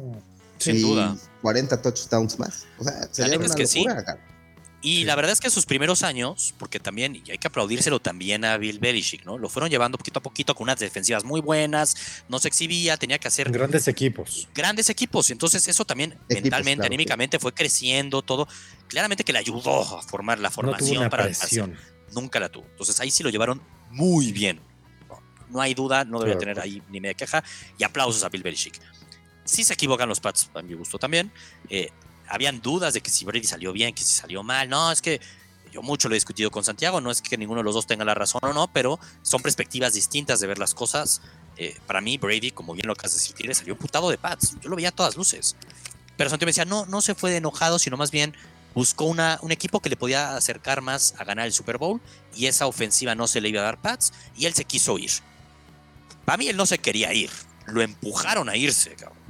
Sin duda. 40 touchdowns más. O sea, sería una locura, que Y la verdad es que sus primeros años, porque también, y hay que aplaudírselo también a Bill Belichick, ¿no? Lo fueron llevando poquito a poquito con unas defensivas muy buenas, no se exhibía, tenía que hacer... Grandes equipos. Grandes equipos. Entonces eso también mentalmente, anímicamente fue creciendo todo. Claramente que le ayudó a formar la formación para... Presión. Nunca la tuvo. Entonces ahí sí lo llevaron muy bien. No, hay duda, no debería tener ahí ni media queja. Y aplausos a Bill Belichick. Sí se equivocan los Pats, a mi gusto también. Eh, habían dudas de que si Brady salió bien, que si salió mal. No, es que yo mucho lo he discutido con Santiago, no es que ninguno de los dos tenga la razón o no, pero son perspectivas distintas de ver las cosas. Eh, para mí, Brady, como bien lo acabas de decir, salió putado de Pats. Yo lo veía a todas luces. Pero Santiago me decía, no, no se fue de enojado, sino más bien buscó una, un equipo que le podía acercar más a ganar el Super Bowl y esa ofensiva no se le iba a dar Pats y él se quiso ir. Para mí él no se quería ir, lo empujaron a irse, cabrón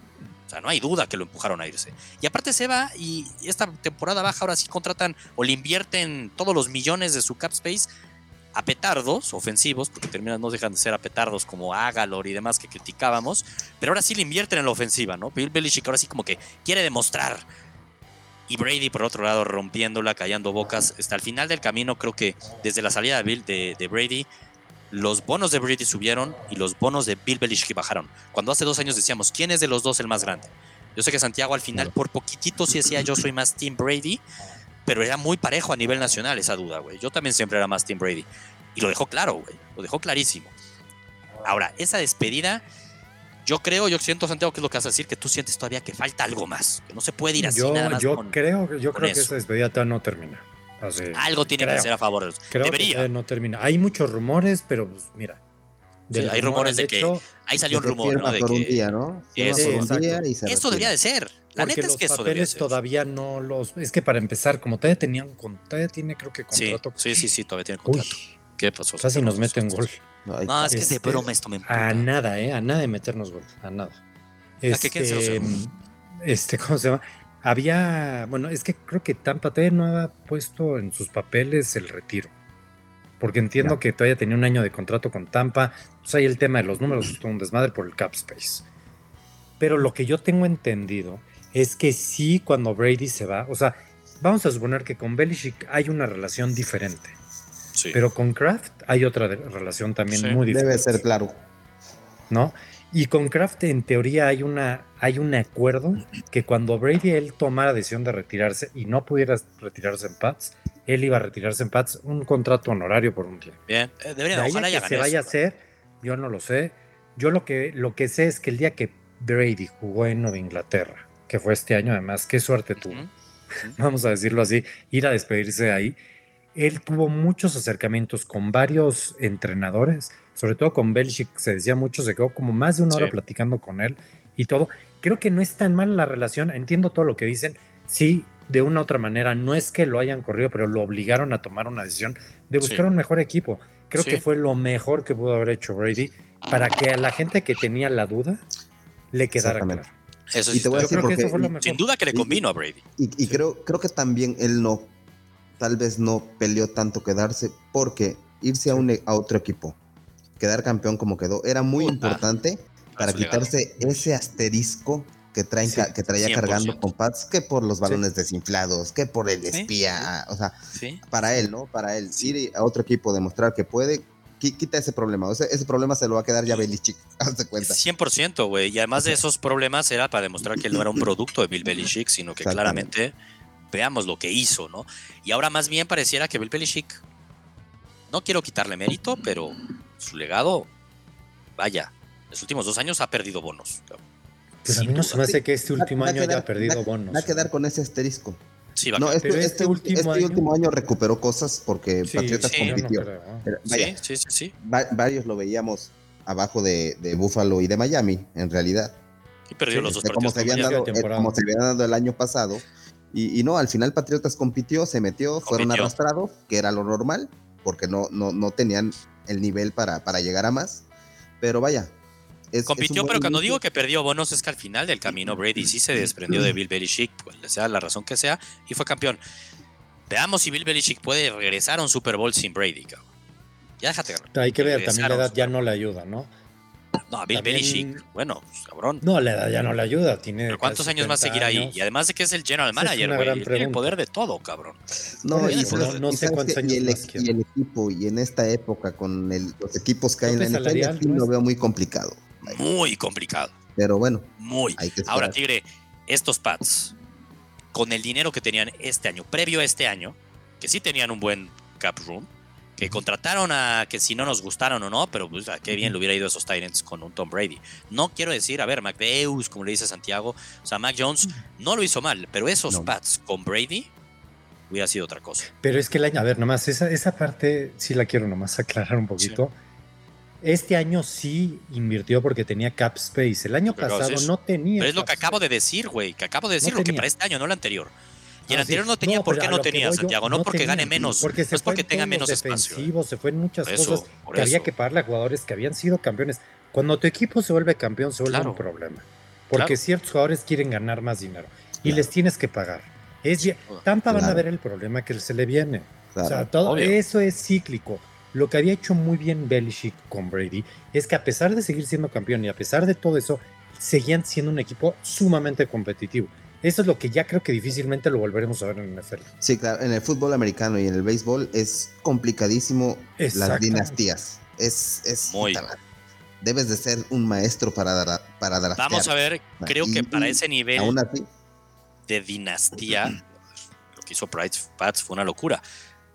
no hay duda que lo empujaron a irse. Y aparte se va y esta temporada baja ahora sí contratan o le invierten todos los millones de su cap space a petardos ofensivos, porque terminan no dejan de ser a petardos como Agalor y demás que criticábamos, pero ahora sí le invierten en la ofensiva, ¿no? Bill Belichick ahora sí como que quiere demostrar. Y Brady, por otro lado, rompiéndola, callando bocas. Hasta el final del camino, creo que desde la salida de, Bill, de, de Brady, los bonos de Brady subieron y los bonos de Bill Belichick bajaron. Cuando hace dos años decíamos, ¿quién es de los dos el más grande? Yo sé que Santiago al final por poquitito sí decía yo soy más Team Brady, pero era muy parejo a nivel nacional esa duda, güey. Yo también siempre era más Team Brady. Y lo dejó claro, güey. Lo dejó clarísimo. Ahora, esa despedida, yo creo, yo siento, Santiago, que es lo que vas a decir, que tú sientes todavía que falta algo más, que no se puede ir así yo, nada más. Yo creo, yo creo que esa despedida todavía no termina. Algo tiene que ser a favor. Debería. no termina. Hay muchos rumores, pero pues, mira. hay rumores de que. Ahí salió un rumor, ¿no? De que, un día, ¿no? Esto debería de ser. La neta es que eso debería ser. todavía no los. Es que para empezar, como todavía tenían. Todavía tiene, creo que contrato. Sí, sí, sí, todavía tiene contrato. ¿Qué pasó? Casi nos meten gol. No, es que de broma esto me A nada, ¿eh? A nada de meternos gol. A nada. Este, ¿A qué este, este, ¿cómo se llama? Había, bueno, es que creo que Tampa todavía no ha puesto en sus papeles el retiro. Porque entiendo que todavía tenía un año de contrato con Tampa. Pues hay el tema de los números, es un desmadre por el cap space. Pero lo que yo tengo entendido es que sí, cuando Brady se va, o sea, vamos a suponer que con Belichick hay una relación diferente. Sí. Pero con Kraft hay otra relación también muy diferente. Debe ser claro. ¿No? Y con Kraft en teoría hay, una, hay un acuerdo que cuando Brady él tomara la decisión de retirarse y no pudiera retirarse en Pats, él iba a retirarse en Pats un contrato honorario por un tiempo. Bien, eh, debería de que se vaya a hacer, yo no lo sé. Yo lo que, lo que sé es que el día que Brady jugó en Nueva Inglaterra, que fue este año además, qué suerte tuvo, vamos a decirlo así, ir a despedirse ahí, él tuvo muchos acercamientos con varios entrenadores sobre todo con Belichick, se decía mucho, se quedó como más de una hora platicando con él y todo. Creo que no es tan mal la relación, entiendo todo lo que dicen. Sí, de una u otra manera, no es que lo hayan corrido, pero lo obligaron a tomar una decisión de buscar un mejor equipo. Creo que fue lo mejor que pudo haber hecho Brady para que a la gente que tenía la duda le quedara claro. Eso sí, sin duda que le convino a Brady. Y, creo, creo que también él no, tal vez no peleó tanto quedarse porque irse a, un, a otro equipo quedar campeón como quedó era muy importante para quitarse ese asterisco que, traen, que traía cargando con Pats, que por los balones desinflados, que por el espía, o sea, para él, ¿no? Para él, ir a otro equipo, demostrar que puede, quita ese problema. ese, ese, problema se lo va a quedar ya Belichick, hazte cuenta. 100%, güey. Y además de esos problemas era para demostrar que él no era un producto de Bill Belichick, sino que claramente veamos lo que hizo, ¿no? Y ahora más bien pareciera que Bill Belichick, no quiero quitarle mérito, pero su legado, vaya, en los últimos dos años ha perdido bonos. Pero a mí no se me hace que este último año haya perdido bonos. Va a quedar con ese asterisco. Sí, va no, este, este, este, último, este año... último, año... recuperó cosas porque Patriotas compitió. sí, sí, sí, varios lo veíamos abajo de, de Buffalo y de Miami, en realidad. Y perdió los dos como se, habían dado, eh, como se habían dado el año pasado. Y, y, no, al final Patriotas compitió, se metió, fueron arrastrados, que era lo normal, porque no, no, no tenían el nivel para, para llegar a más. Pero vaya. Compitió, pero cuando digo que perdió bonos es que al final del camino Brady sí se desprendió de Bill Belichick, pues, sea la razón que sea, y fue campeón. Veamos si Bill Belichick puede regresar a un Super Bowl sin Brady, cabrón. Ya déjate. Hay que ver, también la edad ya no le ayuda, ¿no? No, a Bill Belichick, bueno, pues, cabrón. No, la edad ya no le ayuda. Tiene ¿Cuántos años más seguirá ahí? Y además de que es el general manager, güey. Tiene el poder de todo, cabrón. No, y, no, sé cuántos años y el, más y el equipo, y en esta época, con los equipos que hay en la NFL, lo veo muy complicado. Muy complicado. Pero bueno. Muy. Ahora, Tigre, estos Pats, con el dinero que tenían este año, previo a este año, que sí tenían un buen cap room, que contrataron a que si no nos gustaron o no, pero pues, qué bien le hubiera ido a esos Titans con un Tom Brady. No quiero decir, a ver, McDeus, como le dice Santiago, o sea, Mac Jones no lo hizo mal, pero esos Pats con Brady hubiera sido otra cosa. Pero es que el año, a ver, nomás, esa, esa parte sí la quiero nomás aclarar un poquito. Este año sí invirtió porque tenía cap space. El año pasado no tenía. Pero es lo que acabo de decir, güey. Que acabo de decir lo que para este año, no el anterior. Y el anterior no tenía, ¿por qué no tenía, Santiago? no, porque gane menos, porque no es porque tenga menos espacio. Se fue en muchas cosas que había que pagarle a jugadores que habían sido campeones. Cuando tu equipo se vuelve campeón, se vuelve un problema. Porque ciertos jugadores quieren ganar más dinero y les tienes que pagar. Es, Tampa van a ver el problema que se le viene. O sea, todo eso es cíclico. Lo que había hecho muy bien Belichick con Brady es que a pesar de seguir siendo campeón y a pesar de todo eso, seguían siendo un equipo sumamente competitivo. Eso es lo que ya creo que difícilmente lo volveremos a ver en el NFL. Sí, claro, en el fútbol americano y en el béisbol es complicadísimo las dinastías. Es, es muy. Debes de ser un maestro para dar para Vamos a ver, creo que para ese nivel de dinastía, lo que hizo Pats fue una locura.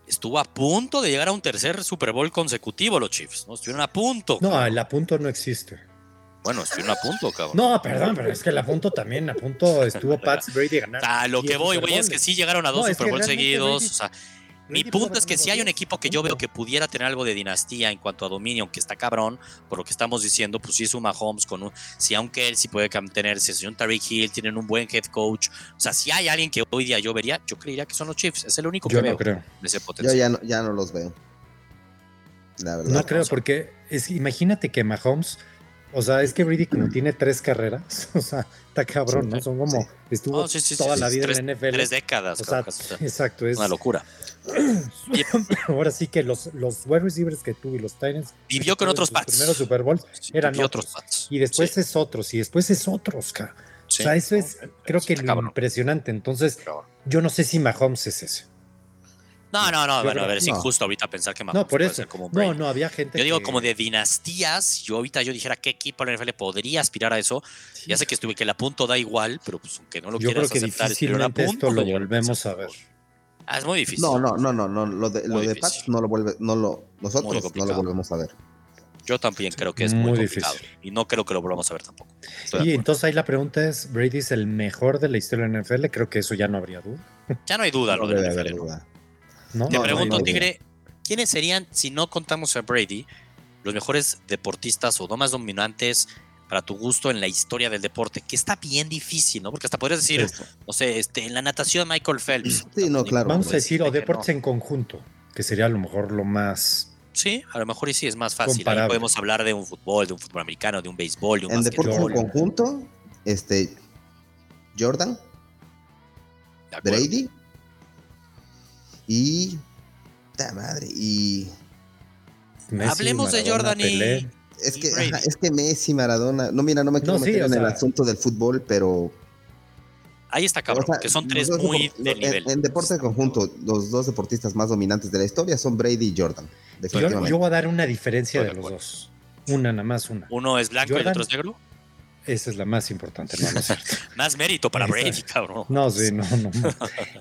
Estuvo a punto de llegar a un tercer Super Bowl consecutivo los Chiefs, ¿no? Estuvieron a punto. No, el a punto no existe. Bueno, estuvieron a punto, cabrón. No, perdón, pero es que el a punto también, a punto estuvo Pats Brady ganar. A lo que voy, güey, es que sí llegaron a dos Super Bowl seguidos. O sea, mi punto es que si hay un equipo que yo veo que pudiera tener algo de dinastía en cuanto a dominio, aunque está cabrón, por lo que estamos diciendo, pues sí es un Mahomes con un. Si aunque él sí puede mantenerse, si un Tariq Hill, tienen un buen head coach. O sea, si hay alguien que hoy día yo vería, yo creería que son los Chiefs. Es el único que veo creo. de ese potencial. Yo ya no, ya no los veo. La verdad. No creo, porque es, imagínate que Mahomes o sea, es que Brady como tiene tres carreras, o sea, está cabrón, ¿no? Son como, estuvo toda la vida en la NFL. Tres décadas. O sea, exacto, es una locura. Ahora sí que los, los wide receivers que tuvo y los Titans. Vivió con otros Los primeros Super Bowls eran otros. Y después es otros, y después es otros, cara. o sea, eso es, creo que lo impresionante. Entonces, yo no sé si Mahomes es ese. No, no, no, bueno, a ver, es injusto ahorita pensar que Mahomes no, por eso. como No, no, había gente Yo digo como de dinastías, yo ahorita yo dijera qué equipo en la NFL podría aspirar a eso. Ya sé que estuve que el apunto da igual, pero pues aunque no lo yo quieras creo que aceptar, difícilmente esto lo volvemos a ver. Ah, es muy difícil. No, no, no, no, no lo de, lo de Pats no lo vuelve, no lo, nosotros no lo volvemos a ver. Yo también creo que es muy, complicado difícil. y no creo que lo volvamos a ver tampoco. y entonces ahí la pregunta es, ¿Brady es el mejor de la historia de la NFL? Creo que eso ya no habría duda. Ya no hay duda lo de la NFL. Duda. Te pregunto, Tigre, ¿quiénes serían, si no contamos a Brady, los mejores deportistas o no más dominantes para tu gusto en la historia del deporte? Que está bien difícil, ¿no? Porque hasta podrías decir, no sé, este, en la natación Michael Phelps. Sí, no, claro. Vamos a decir, o deportes en conjunto, que sería a lo mejor lo más... Sí, a lo mejor y sí es más fácil. podemos hablar de un fútbol, de un fútbol americano, de un béisbol, de un En deportes en conjunto, este, Jordan, Brady y. ¡Ta madre! Y. Hablemos de Jordan y. Es que, es que Messi, Maradona. No, mira, no me quiero meter en el asunto del fútbol, pero. Ahí está cabrón, que son tres muy de nivel. En, deporte de conjunto, los dos deportistas más dominantes de la historia son Brady y Jordan. Yo, yo voy a dar una diferencia de, los dos. Una, nada más una. Uno es blanco y el otro es negro. Esa es la más importante, no, Más mérito para Brady, cabrón. No, sí, no, no,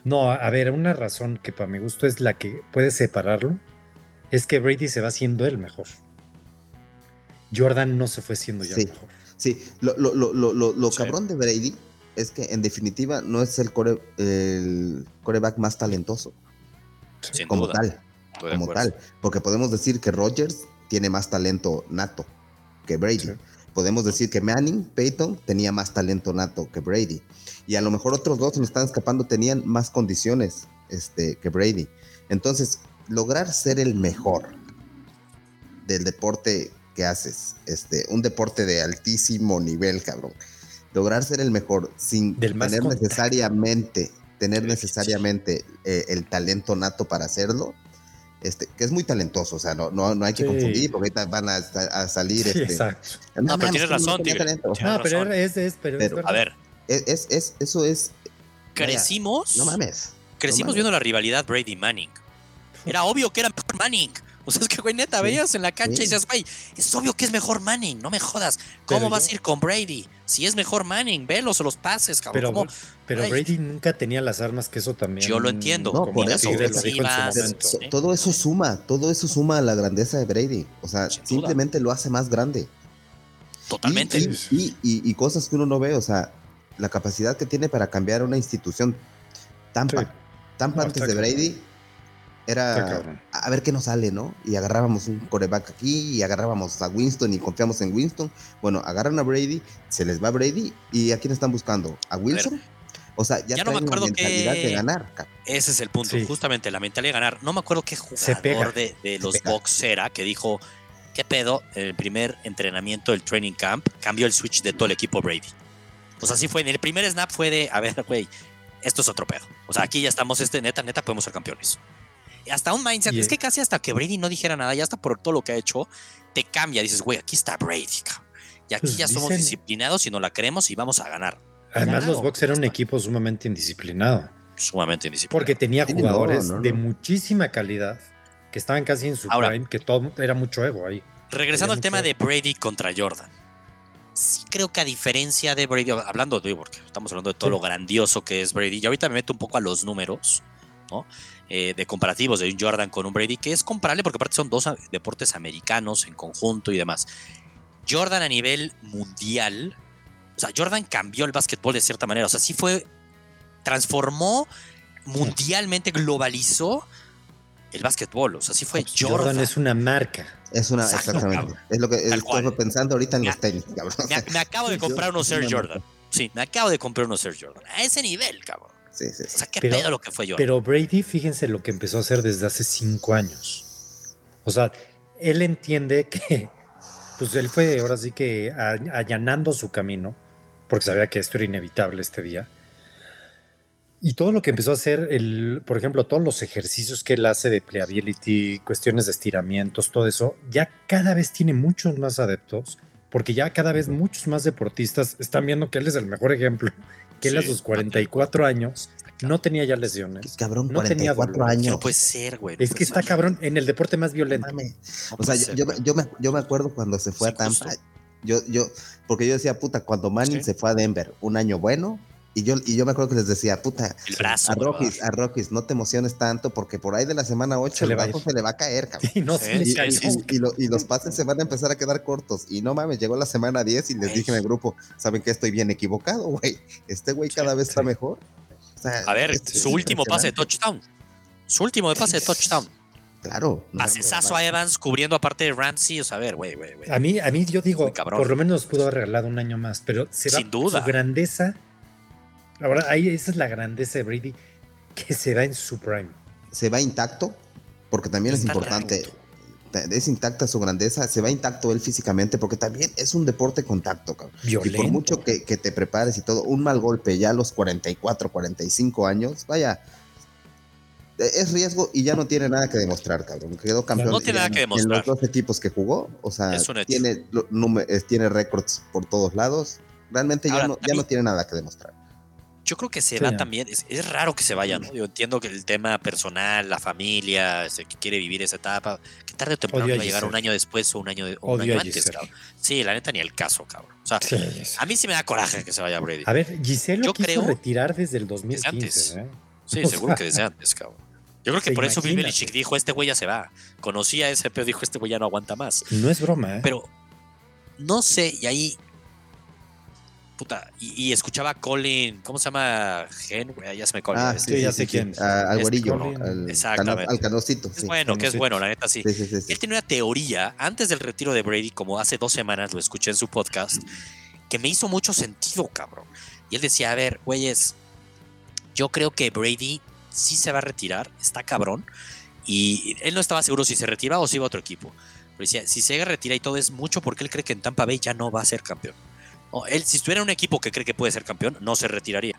no. a ver, una razón que para mi gusto es la que puede separarlo, es que Brady se va siendo el mejor. Jordan no se fue siendo ya el mejor. Sí, lo, lo, lo, lo cabrón de Brady es que en definitiva no es el, core, el coreback más talentoso. como tal. como tal. Porque podemos decir que Rodgers tiene más talento nato que Brady podemos decir que Manning, Peyton, tenía más talento nato que Brady. Y a lo mejor otros dos se me están escapando, tenían más condiciones este, que Brady. Entonces, lograr ser el mejor del deporte que haces, este, un deporte de altísimo nivel, cabrón. Lograr ser el mejor sin tener necesariamente, tener necesariamente eh, el talento nato para hacerlo, este, que es muy talentoso, o sea, no, no, no hay que confundir, porque ahorita van a, salir. Sí, este, exacto. No, pero tienes razón, tío. No, pero es, es, pero, es a ver. Es, es, eso es. Crecimos. no mames. Crecimos viendo la rivalidad Brady Manning. Era obvio que era mejor Manning. O sea, es que, güey, neta, veías en la cancha y dices, güey, es obvio que es mejor Manning, no me jodas. ¿Cómo vas a ir con Brady? Si es mejor Manning, velos o los pases, cabrón. Pero, pero Brady nunca tenía las armas que eso también. Yo lo entiendo. No, por eso. Todo eso suma, todo eso suma a la grandeza de Brady. O sea, simplemente lo hace más grande. Totalmente. Y, y, cosas que uno no ve, o sea, la capacidad que tiene para cambiar una institución tan, tan antes de Brady era a ver qué nos sale, ¿no? Y agarrábamos un coreback aquí y agarrábamos a Winston y confiamos en Winston. Bueno, agarran a Brady, se les va Brady y ¿a quién están buscando? ¿A Wilson? o sea, ya, no me acuerdo mentalidad que... de ganar. Ese es el punto, justamente la mentalidad de ganar. No me acuerdo qué jugador de, de los Bucks era que dijo, ¿qué pedo? En el primer entrenamiento del training camp cambió el switch de todo el equipo Brady. Pues así fue, en el primer snap fue de, a ver, güey, esto es otro pedo. O sea, aquí ya estamos, este, neta, neta, podemos ser campeones hasta un mindset, es que casi hasta que Brady no dijera nada, ya hasta por todo lo que ha hecho, te cambia. Dices, güey, aquí está Brady, Y aquí pues ya somos disciplinados y no la queremos y vamos a ganar. Además, los Bucks eran un equipo sumamente indisciplinado. Sumamente indisciplinado. Porque tenía jugadores de muchísima calidad que estaban casi en su prime, que todo era mucho ego ahí. Regresando al tema de Brady contra Jordan. Sí creo que a diferencia de Brady, hablando de, porque estamos hablando de todo lo grandioso que es Brady, y ahorita me meto un poco a los números, ¿no? Eh, de comparativos de un Jordan con un Brady, que es comparable porque aparte son dos deportes americanos en conjunto y demás. Jordan a nivel mundial, o sea, Jordan cambió el básquetbol de cierta manera, o sea, sí fue, transformó mundialmente, globalizó el básquetbol, o sea, sí fue Jordan. Jordan es una marca. Es una, exactamente. Es lo que estoy pensando ahorita en los tenis, Me, acabo de comprar unos Air Jordan. Sí, me acabo de comprar unos Air Jordan. A ese nivel, cabrón. O sea, qué pedo lo que fue yo. Pero Brady, fíjense lo que empezó a hacer desde hace cinco años. O sea, él entiende que, pues él fue ahora sí que allanando su camino, porque sabía que esto era inevitable este día. Y todo lo que empezó a hacer, el, por ejemplo, todos los ejercicios que él hace de playability, cuestiones de estiramientos, todo eso, ya cada vez tiene muchos más adeptos, porque ya cada vez muchos más deportistas están viendo que él es el mejor ejemplo que él a sus 44 años no tenía ya lesiones. cabrón, no 44 tenía años. No puede ser, güey. es que está cabrón en el deporte más violento. o sea, yo, yo, me, yo, me, acuerdo cuando se fue a Tampa. Yo, yo, porque yo decía, puta, cuando Manning se fue a Denver, un año bueno, y yo, y yo me acuerdo que les decía, puta, a Rockies, a Rockies, no te emociones tanto porque por ahí de la semana 8 el barco se le va a caer, cabrón. Y, no y, los pases se van a empezar a quedar cortos. Y no mames, llegó la semana 10 y les dije en el grupo, ¿saben que estoy bien equivocado, güey? Este güey cada vez está mejor. a ver, su último pase de touchdown. Su último de pase de touchdown. Claro. Pasesazo a Evans cubriendo aparte de Ramsey. O sea, a ver, güey, güey, güey. A mí, a mí yo digo, por lo menos pudo haber regalado un año más, pero se Sin duda. su grandeza Ahí esa es la grandeza de Brady, que se va en su prime. Se va intacto, porque también es importante. Es intacta su grandeza, se va intacto él físicamente, porque también es un deporte contacto, cabrón. Y por mucho que, te prepares y todo, un mal golpe ya a los 44, 45 años, vaya, es riesgo y ya no tiene nada que demostrar, cabrón. Quedó campeón no tiene nada que demostrar. en los dos equipos que jugó. O sea, tiene, tiene récords por todos lados. Realmente ya, no, ya no tiene nada que demostrar yo creo que se va también, es, raro que se vaya, ¿no? Yo entiendo que el tema personal, la familia, que quiere vivir esa etapa, que tarde o temprano va a llegar un año después o un año, un año antes, cabrón. Sí, la neta ni el caso, cabrón. O sea, a mí sí me da coraje que se vaya Brady. A ver, Giselle yo quiso retirar desde el 2015. ¿eh? Sí, seguro que desde antes, cabrón. Yo creo que por eso Bill Belichick dijo, este güey ya se va. Conocía ese, pero dijo, este güey ya no aguanta más. No es broma, ¿eh? Pero no sé, y ahí Puta, y, escuchaba a Colin, ¿cómo se llama? Gen, ya se me Ah, este, sí, ya sé quién. al güerillo, ¿no? Exactamente. al canocito. Es bueno, que es bueno, la neta sí. Él tiene una teoría, antes del retiro de Brady, como hace dos semanas lo escuché en su podcast, que me hizo mucho sentido, cabrón. Y él decía, a ver, güeyes, yo creo que Brady sí se va a retirar, está cabrón. Y él no estaba seguro si se retira o si iba a otro equipo. Pero decía, si se retira y todo es mucho porque él cree que en Tampa Bay ya no va a ser campeón él, si estuviera en un equipo que cree que puede ser campeón, no se retiraría.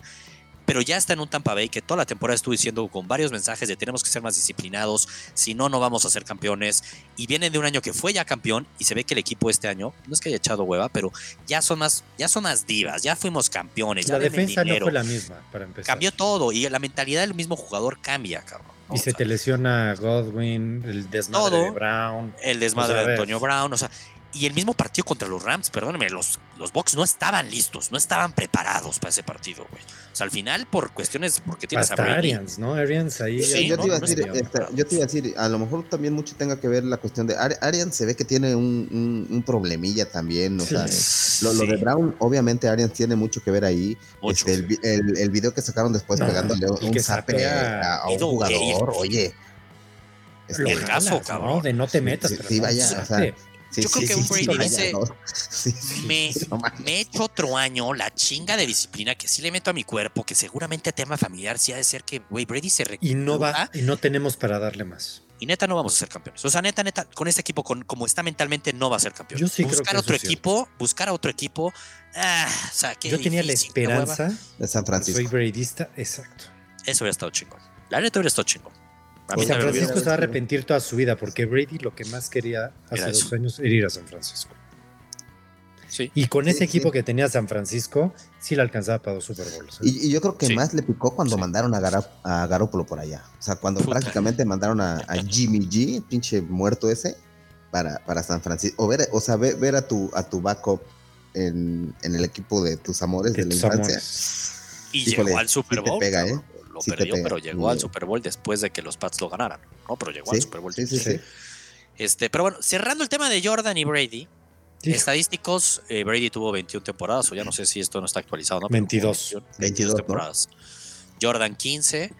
pero ya está en un Tampa Bay que toda la temporada estuvo diciendo con varios mensajes de tenemos que ser más disciplinados, si no, no vamos a ser campeones. Y vienen de un año que fue ya campeón y se ve que el equipo este año, no es que haya echado hueva, pero ya son más, ya son más divas, ya fuimos campeones. La defensa no fue la misma para empezar. Cambió todo y la mentalidad del mismo jugador cambia, cabrón. Y se te lesiona Godwin, el desmadre de Brown. El desmadre de Antonio Brown, o sea, y el mismo partido contra los Rams, perdónenme, los, los Bucks no estaban listos, no estaban preparados para ese partido, güey. O sea, al final, por cuestiones, porque tienes Hasta a Arians, ¿no? Arians ahí. yo, te iba a decir, este, yo te iba a decir, a lo mejor también mucho tenga que ver la cuestión de Arians se ve que tiene un, un, problemilla también, o sea, lo, lo, de Brown, obviamente Arians tiene mucho que ver ahí. Este, el, el, el, video que sacaron después pegándole un zape a, un jugador, oye. Este, el caso, cabrón. De no te metas. Sí, vaya, o sea, yo creo que un Brady dice, me, me, he hecho otro año la chinga de disciplina que sí le meto a mi cuerpo, que seguramente tema familiar sí ha de ser que, güey, Brady se Y no va, y no tenemos para darle más. Y neta no vamos a ser campeones. O sea, neta, neta, con este equipo, con, como está mentalmente, no va a ser campeón. Yo sí buscar creo otro equipo, buscar a otro equipo. Ah, o sea, Yo tenía la esperanza de San Francisco. Soy Bradista, exacto. Eso hubiera estado chingón. La neta hubiera estado chingón. San Francisco se va a arrepentir toda su vida porque Brady lo que más quería hace dos años era ir a San Francisco. Sí. Y con ese equipo que tenía San Francisco, sí le alcanzaba para dos Super Bowls. ¿eh? Y, yo creo que más le picó cuando mandaron a, Garópolo por allá. O sea, cuando prácticamente mandaron a, Jimmy G, pinche muerto ese, para, para San Francisco. O, ver, o sea, ver, a tu, a tu backup en, el equipo de tus amores de, la infancia. Y llegó al Super Bowl. pega, ¿eh? Perdió, pero llegó al Super Bowl después de que los Pats lo ganaran, ¿no? Pero llegó al Super Bowl. Sí, sí, Este, pero bueno, cerrando el tema de Jordan y Brady, estadísticos, eh, Brady tuvo 21 temporadas, o ya no sé si esto no está actualizado, ¿no? 22. 22, temporadas. Jordan 15,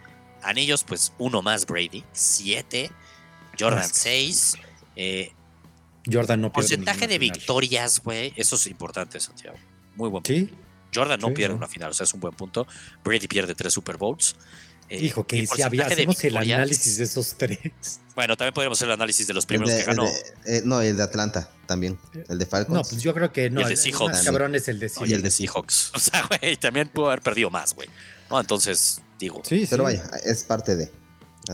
anillos, pues uno más Brady, 7, Jordan 6. Eh, Jordan no pierde Porcentaje de victorias, güey, eso es importante, Santiago. Muy buen punto. Jordan no pierde una final, o sea, es un buen punto. Brady pierde tres Super Bowls. Eh, Hijo, que si había, hacemos el análisis de esos tres. Bueno, también podríamos hacer el análisis de los primeros que ganó. Eh, no, el de Atlanta también. El de Falcons. No, pues yo creo que no. el de Seahawks. cabrón es el de Seahawks. y el de Seahawks. O sea, güey, también pudo haber perdido más, güey. No, entonces, digo. Sí, pero vaya, es parte de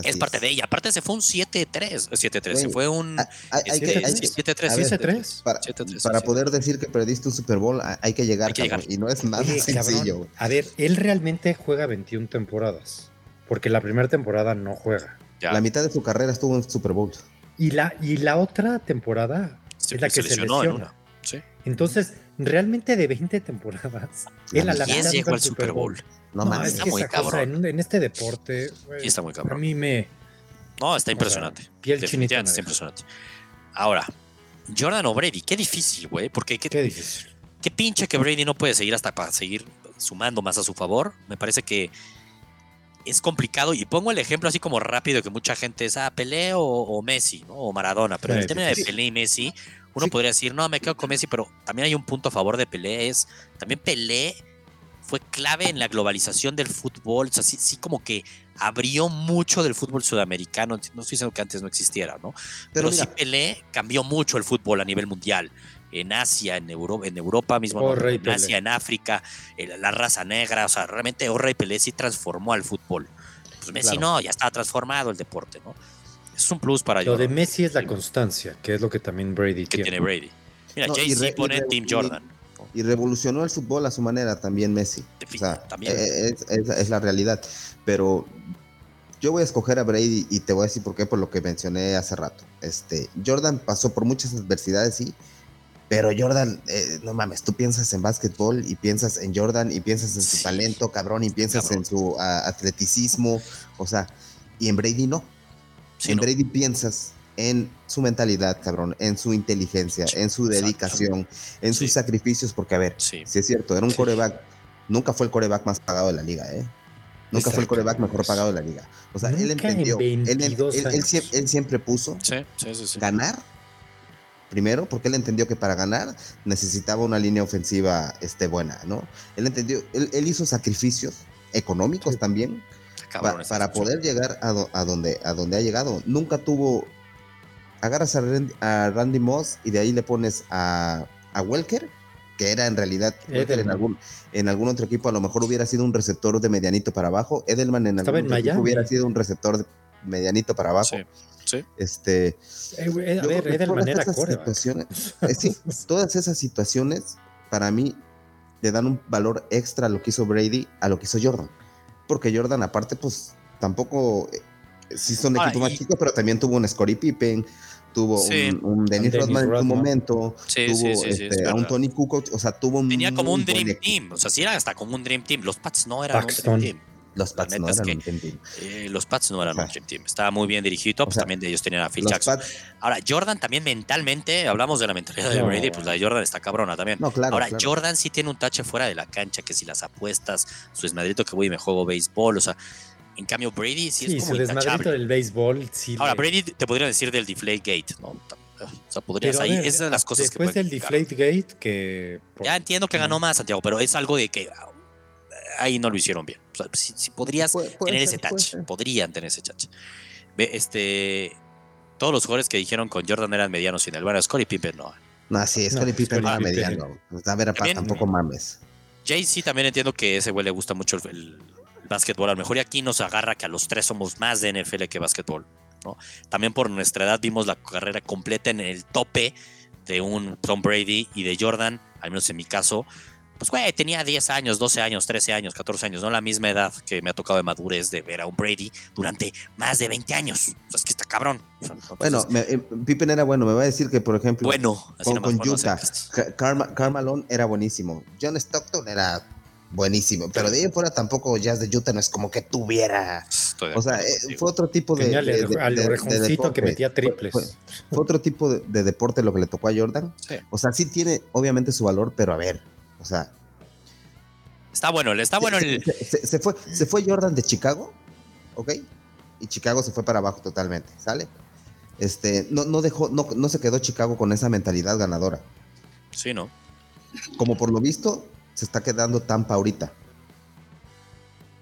es parte de ella. Aparte se fue un 7-3. 7-3. Se fue un 7-3. Para, para poder decir que perdiste un Super Bowl hay que llegar, y no es nada sencillo. a ver, él realmente juega 21 temporadas. Porque la primera temporada no juega. La mitad de su carrera estuvo en Super Bowl. Y la, y la otra temporada es la que se, lesionó En una. Entonces, realmente de 20 temporadas, él a la llegó al Super Bowl. No, mames, está muy cabrón. en, este deporte, sí, está muy cabrón. A mí me. No, está impresionante. piel chinita. Está impresionante. Ahora, Jordan o Brady, qué difícil, güey. Porque qué, difícil. Qué pinche que Brady no puede seguir hasta para seguir sumando más a su favor. Me parece que es complicado. Y pongo el ejemplo así como rápido que mucha gente es, ah, Pelé o, Messi, ¿no? o Maradona. Pero en el tema de Pelé y Messi, uno podría decir, no, me quedo con Messi, pero también hay un punto a favor de Pelé. Es, también Pelé fue clave en la globalización del fútbol. O sea, sí, como que abrió mucho del fútbol sudamericano. No estoy diciendo que antes no existiera, ¿no? Pero, sí Pelé cambió mucho el fútbol a nivel mundial. En Asia, en, Europa, en Europa mismo, en Asia, en África, la raza negra. O sea, realmente Orre y Pelé sí transformó al fútbol. Pues Messi no, ya estaba transformado el deporte, ¿no? Es un plus para Lo de Messi es la constancia, que es lo que también Brady que tiene. Brady. Mira, Jay-Z pone Team Jordan. Y revolucionó el fútbol a su manera también Messi. O sea, eh, Es, la realidad. Pero yo voy a escoger a Brady y te voy a decir por qué, por lo que mencioné hace rato. Este, Jordan pasó por muchas adversidades, sí. Pero Jordan, eh, no mames, tú piensas en básquetbol y piensas en Jordan y piensas en su talento, cabrón, y piensas en su atleticismo, o sea, y en Brady no. en Brady piensas en su mentalidad, cabrón, en su inteligencia, en su dedicación, en sus sacrificios, porque a ver, si es cierto, era un coreback, nunca fue el coreback más pagado de la liga, ¿eh? Nunca fue el coreback mejor pagado de la liga. O sea, él entendió, él, siempre puso ganar primero, porque él entendió que para ganar necesitaba una línea ofensiva este, buena, ¿no? Él entendió, él, hizo sacrificios económicos también para poder llegar a, a, donde, a donde ha llegado. Nunca tuvo agarras a Randy, Moss y de ahí le pones a, a Welker que era en realidad en algún, en algún otro equipo a lo mejor hubiera sido un receptor de medianito para abajo. Edelman en algún otro equipo hubiera sido un receptor de medianito para abajo. Sí. Este, eh, a ver, Edelman era situaciones, eh, sí, todas esas situaciones para mí le dan un valor extra a lo que hizo Brady, a lo que hizo Jordan. Porque Jordan aparte pues tampoco eh, sí son equipos más chicos, pero también tuvo un Scottie Pippen, tuvo un, Dennis, Rodman, en su momento, tuvo este, a un Tony Kukoc, o sea, tuvo un. Tenía como un Dream Team, o sea, sí era hasta como un Dream Team. Los Pats no eran un Dream Team. Los Pats no eran un Dream Team. Eh, los Pats no eran un Dream Team. Estaba muy bien dirigido, pues también ellos tenían a Phil Jackson. Ahora, Jordan también mentalmente, hablamos de la mentalidad de Brady, pues la de Jordan está cabrona también. No, claro, Ahora, Jordan sí tiene un tache fuera de la cancha, que si las apuestas, su esmadrito que voy y me juego béisbol, o sea, en cambio, Brady sí, es como su del béisbol. Sí Ahora, Brady te podría decir del Deflate Gate, ¿no? O sea, podrías ahí. esas son las cosas que. Después del Deflate Gate, que. Ya entiendo que ganó más, Santiago, pero es algo de que ah, ahí no lo hicieron bien. O sea, si, podrías tener ese touch, podrían tener ese touch. Ve, este. Todos los jugadores que dijeron con Jordan eran medianos sin el bueno, Scottie Pippen no. No, sí, Scottie no, Pippen no era mediano. A ver, tampoco mames. Jay sí también entiendo que ese güey le gusta mucho el, básquetbol. A lo mejor y aquí nos agarra que a los tres somos más de NFL que básquetbol. ¿no? También por nuestra edad vimos la carrera completa en el tope de un Tom Brady y de Jordan, al menos en mi caso. Pues, güey, tenía 10 años, 12 años, 13 años, 14 años, no la misma edad que me ha tocado de madurez de ver a un Brady durante más de 20 años. O sea, es que está cabrón. bueno, eh, Pippen era bueno. Me va a decir que, por ejemplo, bueno, con, con Utah, Carl era buenísimo. John Stockton era buenísimo. Pero de ahí fuera tampoco Jazz de Utah no es como que tuviera. O sea, eh, fue otro tipo de. al que metía triples. Fue, otro tipo de, deporte lo que le tocó a Jordan. O sea, sí tiene obviamente su valor, pero a ver, o sea. Está bueno, está bueno el. Se, fue, se fue Jordan de Chicago, ¿ok? Y Chicago se fue para abajo totalmente, ¿sale? Este, no, no dejó, no, no se quedó Chicago con esa mentalidad ganadora. Sí, ¿no? Como por lo visto, se está quedando Tampa ahorita.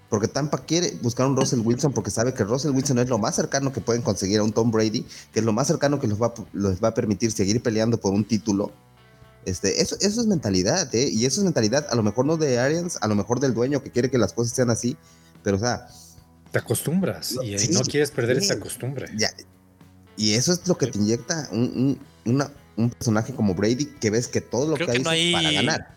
Porque Tampa quiere buscar un Russell Wilson porque sabe que Russell Wilson es lo más cercano que pueden conseguir a un Tom Brady, que es lo más cercano que les va, les va a permitir seguir peleando por un título. Este, eso, eso es mentalidad, ¿eh? Y eso es mentalidad, a lo mejor no de Arians, a lo mejor del dueño que quiere que las cosas sean así, pero o sea. Te acostumbras y no quieres perder esa costumbre. Ya, y eso es lo que te inyecta un, un, personaje como Brady, que ves que todo lo que, hay, es para ganar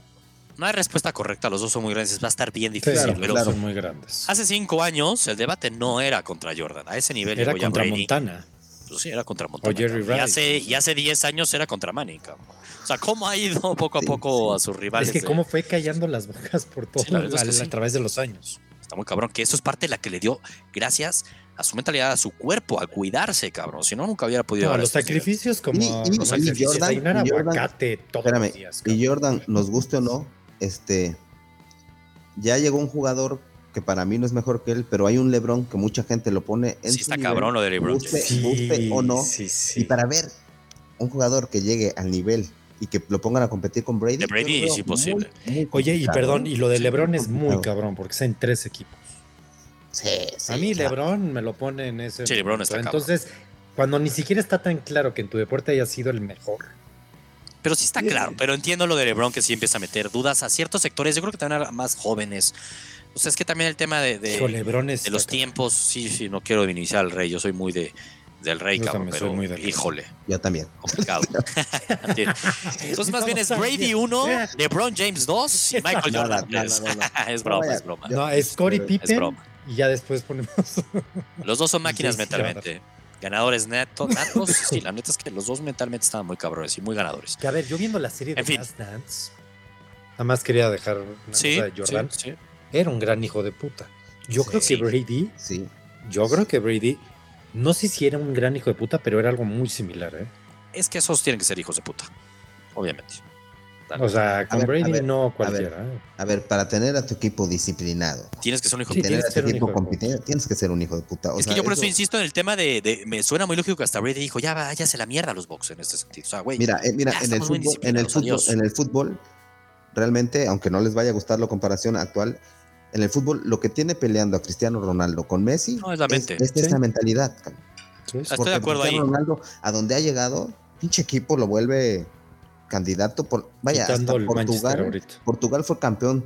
no hay respuesta correcta, los dos son muy grandes, va a estar bien difícil. pero son muy grandes. Hace cinco años el debate no era contra Jordan, a ese nivel era contra Montana. Pues sí, era contra Montana. O Jerry y, hace, y hace 10 años era contra Manning. O sea, ¿cómo ha ido poco a poco a sus rivales? Es que cómo fue callando las bocas por todo a, través de los años. Está muy cabrón, que eso es parte de la que le dio gracias a su mentalidad, a su cuerpo, a cuidarse, cabrón. Si no, nunca hubiera podido. No, los sacrificios como, y, Jordan, y Jordan, nos guste o no, este, ya llegó un jugador que para mí no es mejor que él, pero hay un LeBron que mucha gente lo pone en sí, está cabrón lo de LeBron. Guste, o no. y para ver un jugador que llegue al nivel y que lo pongan a competir con Brady. De Brady es imposible. Oye, y perdón, y lo de LeBron es muy cabrón porque está en tres equipos. Sí, sí, a mí LeBron me lo pone en ese. Sí, LeBron está Entonces, cuando ni siquiera está tan claro que en tu deporte haya sido el mejor pero sí está claro, pero entiendo lo de LeBron que sí empieza a meter dudas a ciertos sectores, yo creo que también a más jóvenes. O sea, es que también el tema de, de, los tiempos, sí, sí, no quiero minimizar al rey, yo soy muy de, del rey, cabrón, pero muy híjole. Yo también. Complicado. Entonces, más bien es Brady 1, LeBron James 2 y Michael Jordan es broma, es broma. No, es Corey Pippen. Y ya después ponemos. Los dos son máquinas mentalmente ganadores netos, natos. sí, la neta es que los dos mentalmente estaban muy cabrones y muy ganadores. Que a ver, yo viendo la serie de Last Dance, nada más quería dejar una cosa de Jordan. Era un gran hijo de puta. Yo creo que Brady, sí. yo creo que Brady, no sé si era un gran hijo de puta, pero era algo muy similar, ¿eh? Es que esos tienen que ser hijos de puta, obviamente. O sea, con Brady no cualquiera. ¿eh? A ver, para tener a tu equipo disciplinado. Tienes que ser un hijo de puta. Tienes que ser un hijo de puta. es que yo por eso, insisto en el tema de, Me suena muy lógico que hasta Brady dijo, ya váyase la mierda a los box en este sentido. O sea, güey. Mira, eh, mira en, el fútbol, en, el fútbol, en el fútbol, realmente, aunque no les vaya a gustar la comparación actual, en el fútbol, lo que tiene peleando a Cristiano Ronaldo con Messi no, es, la mente. es, esa mentalidad. Estoy de acuerdo Cristiano Ronaldo, a donde ha llegado, pinche equipo lo vuelve candidato por. Vaya, hasta Portugal, Portugal fue campeón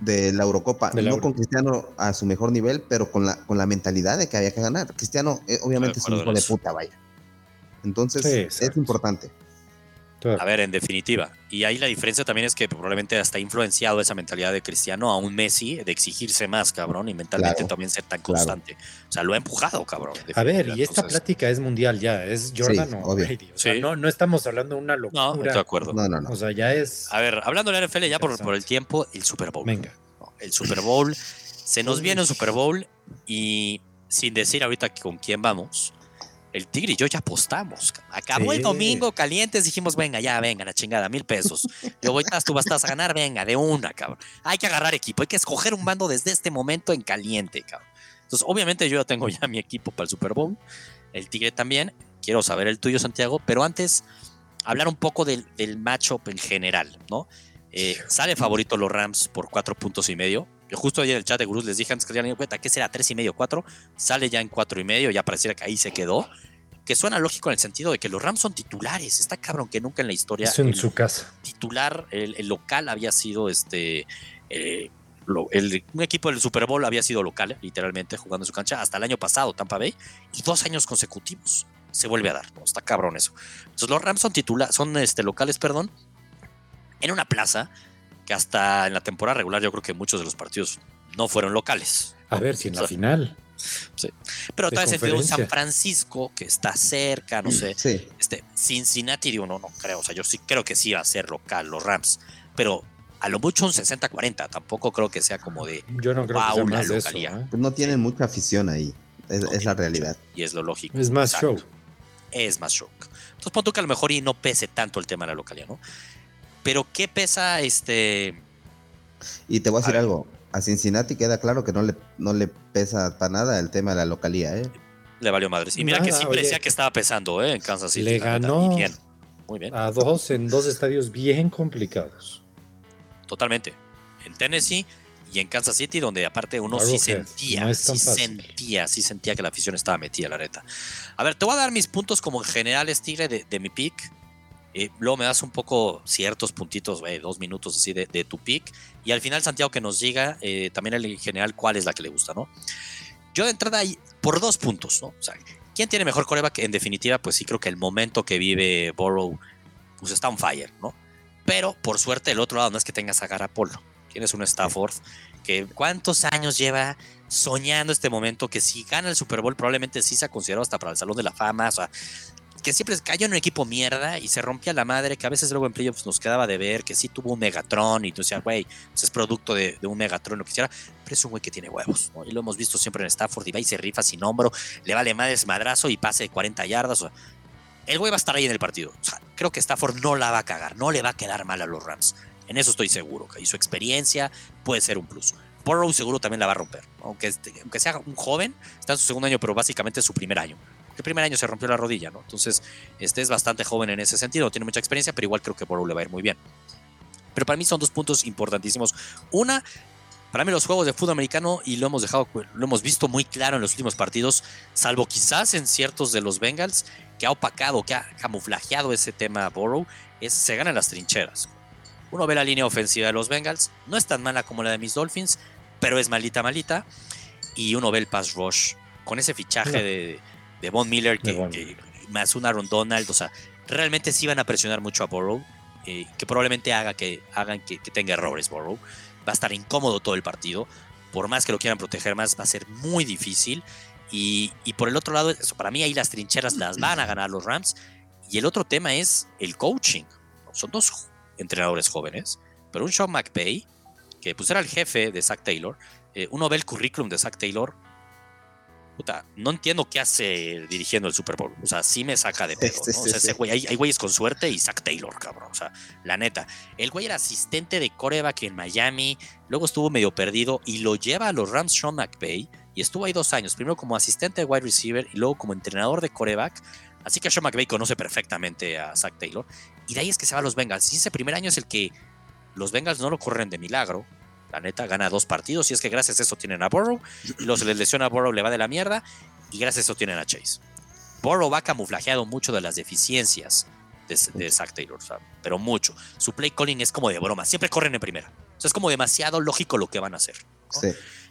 de la Eurocopa. no con Cristiano a su mejor nivel, pero con la, con la mentalidad de que había que ganar. Cristiano, eh, obviamente, es un hijo de puta, vaya. Entonces, es importante. A ver, en definitiva. Y ahí la diferencia también es que probablemente hasta ha influenciado esa mentalidad de Cristiano a un Messi de exigirse más, cabrón, y mentalmente también ser tan constante. O sea, lo ha empujado, cabrón. A ver, y esta plática es mundial ya, es Jordan o no, no estamos hablando de una locura. No, de acuerdo. No, no, no. O sea, ya es. A ver, hablando de la NFL ya por, por el tiempo, el Super Bowl. Venga. El Super Bowl. Se nos viene el Super Bowl y sin decir ahorita con quién vamos el Tigre y yo ya apostamos. Acabó el domingo calientes, dijimos, venga, ya, venga, la chingada, mil pesos. Yo voy, tú vas a ganar, venga, de una, cabrón. Hay que agarrar equipo, hay que escoger un bando desde este momento en caliente, cabrón. Entonces, obviamente yo ya tengo ya mi equipo para el Super Bowl, el Tigre también. Quiero saber el tuyo, Santiago, pero antes, hablar un poco del, del matchup en general, ¿no? Eh, sale favorito los Rams por cuatro puntos y medio. Yo justo ayer en el chat de Gurús les dije antes que ya cuenta que será tres y medio, cuatro. Sale ya en cuatro y medio, ya pareciera que ahí se quedó. Que suena lógico en el sentido de que los Rams son titulares. Está cabrón que nunca en la historia. en su casa. Titular, el, local había sido este. Eh, un equipo del Super Bowl había sido local, literalmente, jugando en su cancha, hasta el año pasado, Tampa Bay, y dos años consecutivos se vuelve a dar. Está cabrón eso. Entonces, los Rams son titulares, son este, locales, perdón, en una plaza que hasta en la temporada regular yo creo que muchos de los partidos no fueron locales. A ver si en la final. Sí. Pero tal vez un San Francisco, que está cerca, no sé. Este, Cincinnati, digo, no, no creo. O sea, yo sí creo que sí va a ser local, los Rams. Pero a lo mucho un 60-40. Tampoco creo que sea como de. Yo no creo que sea más eso, ¿eh? pues no tienen mucha afición ahí. Es, la realidad. Y es lo lógico. Es más show. Es más show. Entonces, pon tú que a lo mejor y no pese tanto el tema de la localidad, ¿no? Pero ¿qué pesa este? Y te voy a decir algo. A Cincinnati queda claro que no le, no le pesa para nada el tema de la localidad, ¿eh? Le valió madres. Y mira que siempre decía que estaba pesando, ¿eh? En Kansas City. Le ganó bien. Muy bien. a dos en dos estadios bien complicados. Totalmente. En Tennessee y en Kansas City, donde aparte uno sí sentía, sí sentía, sí sentía que la afición estaba metida, la neta. A ver, te voy a dar mis puntos como generales, Tigre, de, de mi pick eh, luego me das un poco ciertos puntitos, dos minutos así de, tu pick. Y al final, Santiago, que nos diga eh, también en general cuál es la que le gusta, ¿no? Yo de entrada, por dos puntos, ¿no? O sea, ¿quién tiene mejor coreback? En definitiva, pues sí creo que el momento que vive Borrow, pues está on fire, ¿no? Pero por suerte, el otro lado no es que tengas a Garapolo. Tienes un Stafford que cuántos años lleva soñando este momento que si gana el Super Bowl probablemente sí se ha considerado hasta para el Salón de la Fama. O sea, que siempre cayó en un equipo mierda y se rompía la madre, que a veces luego en playoffs nos quedaba de ver que sí tuvo un Megatron y tú decías, güey, pues es producto de, un Megatron, lo que quisiera, pero es un güey que tiene huevos, Y lo hemos visto siempre en Stafford y va y se rifa sin hombro, le vale madres madrazo y pase 40 yardas. el güey va a estar ahí en el partido. creo que Stafford no la va a cagar, no le va a quedar mal a los Rams. En eso estoy seguro, y su experiencia puede ser un plus. Burrow seguro también la va a romper, aunque, este, aunque sea un joven, está en su segundo año, pero básicamente es su primer año el primer año se rompió la rodilla, ¿no? Entonces, este es bastante joven en ese sentido, tiene mucha experiencia, pero igual creo que Burrow le va a ir muy bien. Pero para mí son dos puntos importantísimos. Una, para mí los juegos de fútbol americano, y lo hemos dejado, lo hemos visto muy claro en los últimos partidos, salvo quizás en ciertos de los Bengals, que ha opacado, que ha camuflajeado ese tema Burrow, es se ganan las trincheras. Uno ve la línea ofensiva de los Bengals, no es tan mala como la de mis Dolphins, pero es malita, malita. Y uno ve el pass rush con ese fichaje de de Von Miller, que, más un Aaron Donald, o sea, realmente sí van a presionar mucho a Burrow, eh, que probablemente haga que, hagan que, tenga errores Burrow. Va a estar incómodo todo el partido, por más que lo quieran proteger más, va a ser muy difícil. Y, por el otro lado, eso, para mí ahí las trincheras las van a ganar los Rams. Y el otro tema es el coaching. Son dos entrenadores jóvenes, pero un Sean McVay, que pues era el jefe de Zach Taylor, eh, uno ve el currículum de Zach Taylor puta, no entiendo qué hace dirigiendo el Super Bowl. O sea, sí me saca de pedo. ¿no? O sea, ese güey, hay, güeyes con suerte y Zach Taylor, cabrón. O sea, la neta. El güey era asistente de coreback en Miami, luego estuvo medio perdido y lo lleva a los Rams Sean McVay y estuvo ahí dos años, primero como asistente de wide receiver y luego como entrenador de coreback. Así que Sean McVay conoce perfectamente a Zach Taylor. Y de ahí es que se va a los Bengals. Y ese primer año es el que los Bengals no lo corren de milagro la neta, gana dos partidos y es que gracias a eso tienen a Burrow. Y los les lesiona a Burrow, le va de la mierda. Y gracias a eso tienen a Chase. Burrow va camuflajeado mucho de las deficiencias de, Zach Taylor, pero mucho. Su play calling es como de broma, siempre corren en primera. O sea, es como demasiado lógico lo que van a hacer.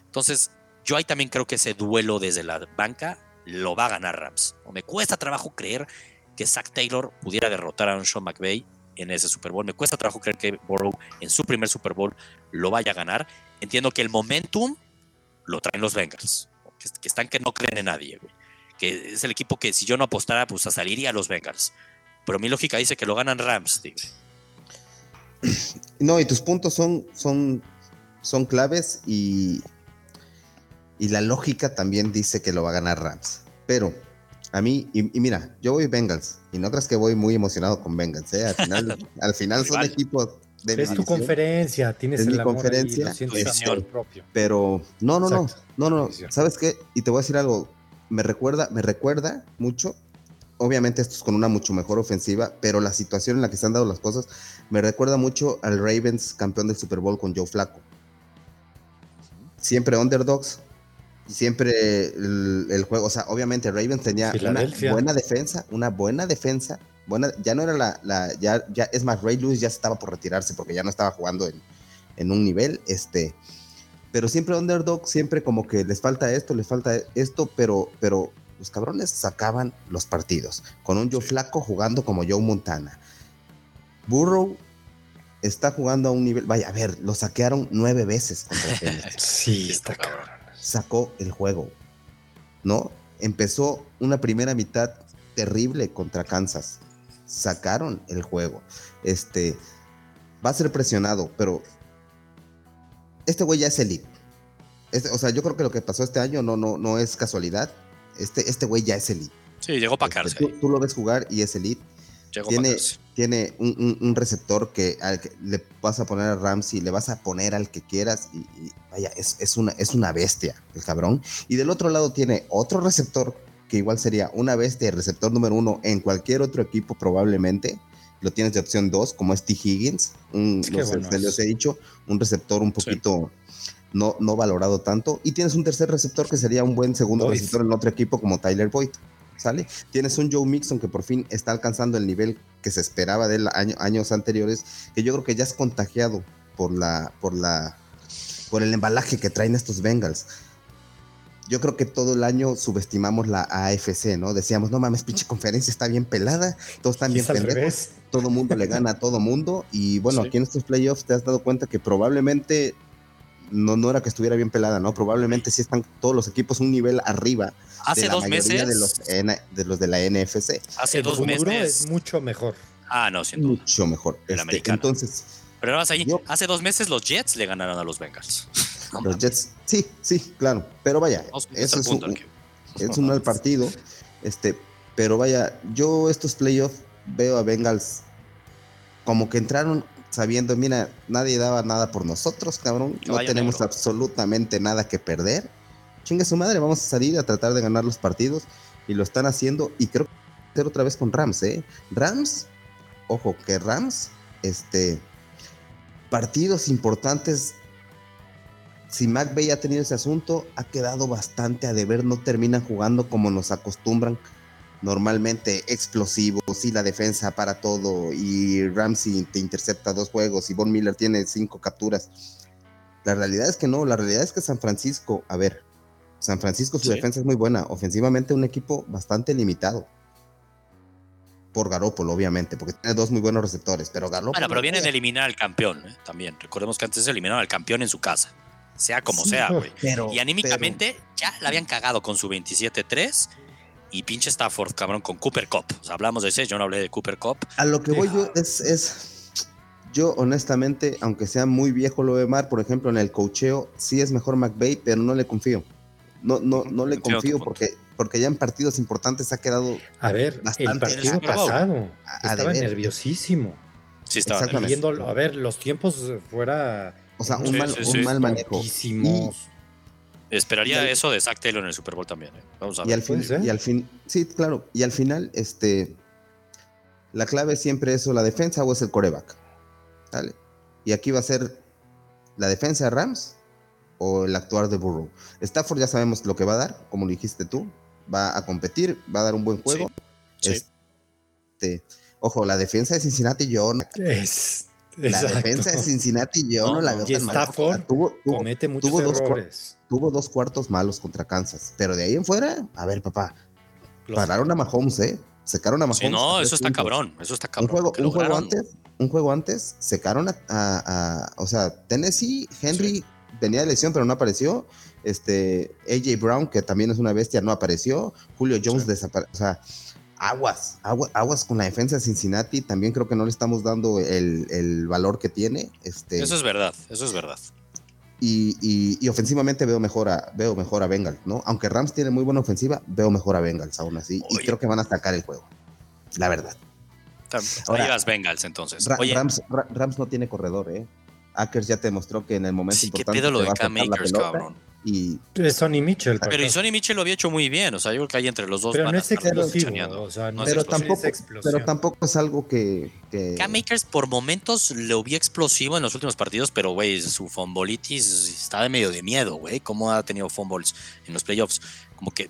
Entonces, yo ahí también creo que ese duelo desde la banca lo va a ganar Rams. Me cuesta trabajo creer que Zach Taylor pudiera derrotar a un Sean McVay en ese Super Bowl. Me cuesta trabajo creer que Burrow en su primer Super Bowl lo vaya a ganar. Entiendo que el momentum lo traen los Bengals, que, están que no creen en nadie, que es el equipo que si yo no apostara, pues a saliría a los Bengals. Pero mi lógica dice que lo ganan Rams. No, y tus puntos son, son, son claves y, y la lógica también dice que lo va a ganar Rams. Pero a mí, y, mira, yo voy Bengals, y no creas que voy muy emocionado con Bengals, ¿eh? Al final, al final son equipos de Es tu conferencia, tienes es mi conferencia, propio. Pero no, no, no, no, no, ¿sabes qué? Y te voy a decir algo, me recuerda, me recuerda mucho, obviamente esto es con una mucho mejor ofensiva, pero la situación en la que se han dado las cosas me recuerda mucho al Ravens campeón del Super Bowl con Joe Flaco. Siempre underdogs, siempre el, juego, o sea, obviamente Ravens tenía una buena defensa, una buena defensa, buena, ya no era la, ya, ya, es más, Ray Lewis ya estaba por retirarse porque ya no estaba jugando en, en un nivel, este, pero siempre underdog, siempre como que les falta esto, les falta esto, pero, pero los cabrones sacaban los partidos, con un Joe Flaco jugando como Joe Montana. Burrow está jugando a un nivel, vaya, a ver, lo saquearon nueve veces contra Sí, está cabrón sacó el juego, ¿no? Empezó una primera mitad terrible contra Kansas. Sacaron el juego. Este va a ser presionado, pero este güey ya es elite. Este, o sea, yo creo que lo que pasó este año no, no, no es casualidad. Este, este güey ya es elite. Sí, llegó para este, cárcel. tú, lo ves jugar y es elite tiene, tiene un, receptor que, le vas a poner a Ramsey, le vas a poner al que quieras y, vaya, es, una, es una bestia el cabrón. Y del otro lado tiene otro receptor que igual sería una bestia, receptor número uno en cualquier otro equipo probablemente. Lo tienes de opción dos, como es T. Higgins, un, les he dicho, un receptor un poquito no, no valorado tanto. Y tienes un tercer receptor que sería un buen segundo receptor en otro equipo como Tyler Boyd. ¿Sale? Tienes un Joe Mixon que por fin está alcanzando el nivel que se esperaba de él años anteriores, que yo creo que ya es contagiado por la, por la, por el embalaje que traen estos Bengals. Yo creo que todo el año subestimamos la AFC, ¿no? Decíamos, no mames, pinche conferencia está bien pelada, todos están bien pendejos, todo mundo le gana a todo mundo. Y bueno, aquí en estos playoffs te has dado cuenta que probablemente no, no era que estuviera bien pelada, ¿no? Probablemente sí están todos los equipos un nivel arriba. Hace dos meses. De los, de los de la NFC. Hace dos meses. es mucho mejor. Ah, no, siento. Mucho mejor. El este, Entonces. Pero ahora ahí, hace dos meses los Jets le ganaron a los Bengals. los Jets, sí, sí, claro. Pero vaya, eso es un, es un mal partido. Este, pero vaya, yo estos playoffs veo a Bengals como que entraron sabiendo, mira, nadie daba nada por nosotros, cabrón. No tenemos absolutamente nada que perder. Chingue su madre, vamos a salir a tratar de ganar los partidos. Y lo están haciendo. Y creo que hacer otra vez con Rams, ¿eh? Rams, ojo, que Rams, este, partidos importantes. Si McVeigh ha tenido ese asunto, ha quedado bastante a deber. No terminan jugando como nos acostumbran normalmente explosivos y la defensa para todo y Ramsey te intercepta dos juegos y Von Miller tiene cinco capturas. La realidad es que no, la realidad es que San Francisco, a ver, San Francisco su defensa es muy buena, ofensivamente un equipo bastante limitado. Por Garópolo, obviamente, porque tiene dos muy buenos receptores, pero Garópolo... Bueno, pero vienen de eliminar al campeón, ¿eh? también. Recordemos que antes se eliminaron al campeón en su casa, sea como sea, güey. y anímicamente ya la habían cagado con su 27-3 y pinche Stafford, cabrón, con Cooper Cup. O sea, hablamos de ese, yo no hablé de Cooper Cup. A lo que voy yo es, es, yo honestamente, aunque sea muy viejo lo de Mar, por ejemplo, en el cocheo, sí es mejor McVeigh, pero no le confío. No, no, no le confío porque, porque ya en partidos importantes ha quedado. A ver, el partido pasado estaba nerviosísimo. Sí, estaba Viendo, a ver, los tiempos fuera. O sea, un, mal, un mal manejo. Esperaría eso de Zach Taylor en el Super Bowl también. ¿eh? Vamos a ver. Y al, fin, y al fin, sí, claro. Y al final, este, la clave siempre es o la defensa o es el coreback. ¿Vale? Y aquí va a ser la defensa de Rams o el actuar de Burrow. Stafford ya sabemos lo que va a dar, como lo dijiste tú. Va a competir, va a dar un buen juego. Este, Ojo, la defensa de Cincinnati yo no. Es, la defensa de Cincinnati yo no, la veo tan Stafford tuvo, tuvo, comete muchos tuvo errores. Dos, tuvo dos cuartos malos contra Kansas, pero de ahí en fuera, a ver, papá, pararon a Mahomes, ¿eh? Secaron a Mahomes. Sí, no, eso está cabrón, eso está cabrón. Un juego, un juego antes, un juego antes, secaron a, a, o sea, Tennessee, Henry venía de lesión, pero no apareció. Este, AJ Brown, que también es una bestia, no apareció. Julio Jones desapareció. O sea, aguas, aguas, con la defensa de Cincinnati. También creo que no le estamos dando el, valor que tiene. Este, eso es verdad, eso es verdad. Y, ofensivamente veo mejor a veo mejor a Bengals, ¿no? Aunque Rams tiene muy buena ofensiva, veo mejor a Bengals aún así. Y creo que van a atacar el juego. La verdad. Ahora las Bengals entonces. Rams, Rams, no tiene corredor, ¿eh? Akers ya te demostró que en el momento importante. ¿Qué pedo lo de Cam Akers, cabrón? Y Sonny Mitchell. Pero y Sonny Mitchell lo había hecho muy bien, o sea, yo creo que hay entre los dos pero no es explosivo, o sea, no pero, tampoco, pero tampoco es algo que, que... Cam Akers por momentos lo vi explosivo en los últimos partidos, pero güey, su fumbolitis está de medio de miedo, güey, cómo ha tenido fumbles en los playoffs, como que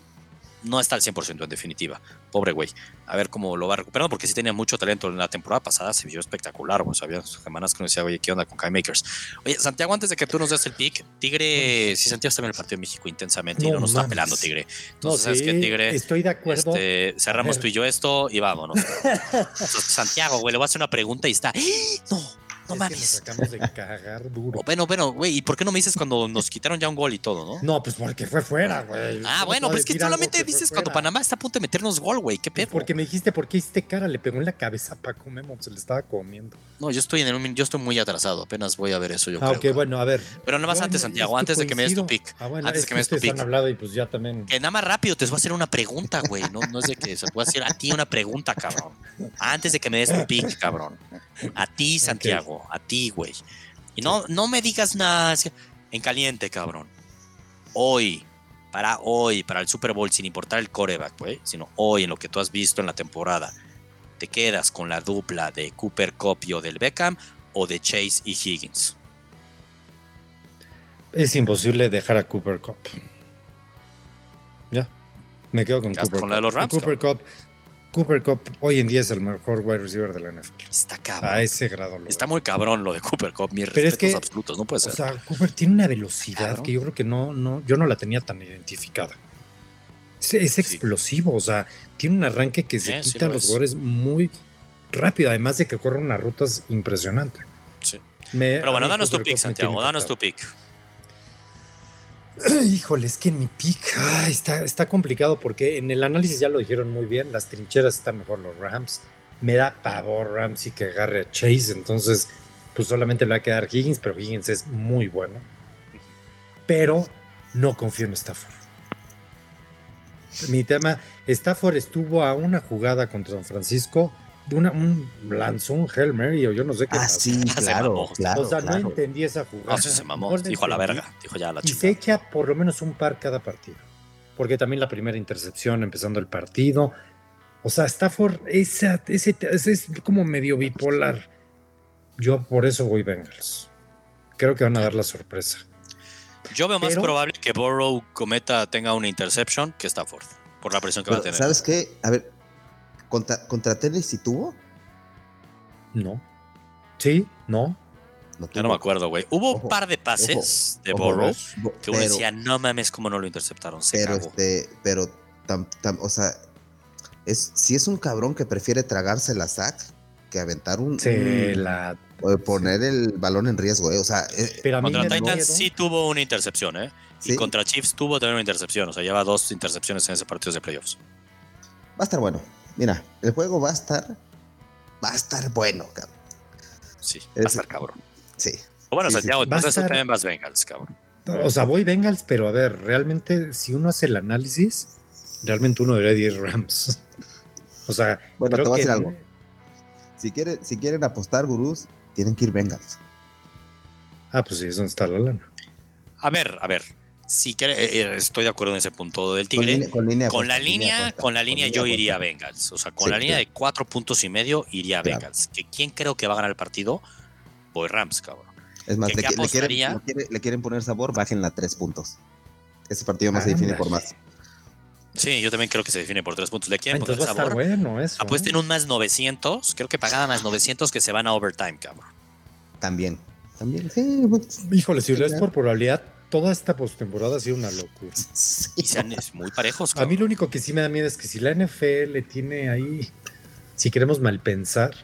no está al 100% en definitiva. Pobre güey. A ver cómo lo va recuperando, porque sí tenía mucho talento en la temporada pasada, se vio espectacular, güey. Había semanas que no decía, oye, ¿qué onda con Kai Makers? Oye, Santiago, antes de que tú nos des el pick, Tigre, si Santiago está en el partido de México intensamente y no nos está pelando, Tigre. Entonces, ¿sabes qué, Tigre? Estoy de acuerdo. Este, cerramos tú y yo esto y vámonos. Santiago, güey, le voy a hacer una pregunta y está, ¡Ah! no, no mames. acabamos de cagar duro. Bueno, bueno, güey, ¿y por qué no me dices cuando nos quitaron ya un gol y todo, no? No, pues porque fue fuera, güey. Ah, bueno, pues es que solamente dices cuando Panamá está a punto de meternos gol, güey. ¿Qué pedo? Porque me dijiste, ¿por qué hiciste cara? Le pegó en la cabeza a Paco Memo, se le estaba comiendo. No, yo estoy en un, yo estoy muy atrasado, apenas voy a ver eso, yo ah, creo. ok, bueno, a ver. Pero nada más antes, Santiago, antes de que me des tu pick. Ah, bueno, antes de que, me des tu pick. han hablado y pues ya también. Que nada más rápido te voy a hacer una pregunta, güey. No, no es de que se pueda hacer a ti una pregunta, cabrón. Antes de que me des tu pick, cabrón. A ti, Santiago, a ti, güey. Y no, no me digas nada en caliente, cabrón. Hoy, para hoy, para el Super Bowl, sin importar el coreback, güey, sino hoy en lo que tú has visto en la temporada, ¿te quedas con la dupla de Cooper Copio del Beckham o de Chase y Higgins? Es imposible dejar a Cooper Cup. Ya. Me quedo con Cooper con La de los Rams, Cooper Cup Cooper Cup hoy en día es el mejor wide receiver de la NFL. Está cabrón. A ese grado. Está muy cabrón lo de Cooper Cup. Mis Pero respetos absolutos, no puede ser. O sea, Cooper tiene una velocidad que yo creo que no, no, yo no la tenía tan identificada. Es, explosivo, o sea, tiene un arranque que se quita los goles muy rápido, además de que corre unas rutas impresionantes. Sí. Pero bueno, danos tu pick, Santiago, danos tu pick. Híjole, es que en mi está, está complicado porque en el análisis ya lo dijeron muy bien, las trincheras están mejor los Rams. Me da pavor Rams y que agarre a Chase, entonces pues solamente le va a quedar Higgins, pero Higgins es muy bueno. Pero no confío en Stafford. Mi tema, Stafford estuvo a una jugada contra San Francisco una, un lanzó un Hail Mary o yo no sé qué. Ah, sí, claro, claro. O sea, no entendí esa jugada. No, se mamó. Dijo a la verga. Dijo ya la chica. Y se echa por lo menos un par cada partido. Porque también la primera intercepción empezando el partido. O sea, Stafford ese, ese, es como medio bipolar. Yo por eso voy Bengals. Creo que van a dar la sorpresa. Yo veo más probable que Burrow cometa, tenga una interception que Stafford. Por la presión que va a tener. ¿Sabes qué? A ver, ¿Contra, contra Tennessee tuvo? No. ¿Sí? ¿No? No ya no me acuerdo, güey. Hubo un par de pases de Burrow que uno decía, no mames, cómo no lo interceptaron. pero, este, pero, o sea, es, si es un cabrón que prefiere tragarse la sac que aventar un. Sí, la. poner el balón en riesgo, eh. O sea, eh, contra Titans sí tuvo una intercepción, ¿eh? Y contra Chiefs tuvo también una intercepción. O sea, lleva dos intercepciones en ese partido de playoffs. Va a estar bueno. Mira, el juego va a estar. Va a estar bueno, cabrón. Sí, va a estar cabrón. Sí. O bueno, Santiago, entonces tú también vas Bengals, cabrón. O sea, voy Bengals, pero a ver, realmente, si uno hace el análisis, realmente uno debería ir Rams. o sea, bueno, te voy a decir algo. Si quieren, si quieren apostar, gurús, tienen que ir Bengals. Ah, pues sí, es donde está la lana. A ver, a ver. Sí, que eh, eh, estoy de acuerdo en ese punto del Tigre. Con, la línea, con la línea yo iría a Bengals. O sea, con la línea de cuatro puntos y medio iría a Bengals. Que quién creo que va a ganar el partido, voy Rams, cabrón. Es más, le, quieren, poner sabor, bajen a tres puntos. Ese partido más se define por más. Sí, yo también creo que se define por tres puntos. ¿Le quieren Entonces a estar bueno eso. Apuesten un más 900. Creo que pagaban más 900 que se van a overtime, cabrón. También. También, sí. pues, Híjole, si lo es por probabilidad, toda esta postemporada ha sido una locura. Y sean es muy parejos. A mí lo único que sí me da miedo es que si la NFL tiene ahí, si queremos mal pensar,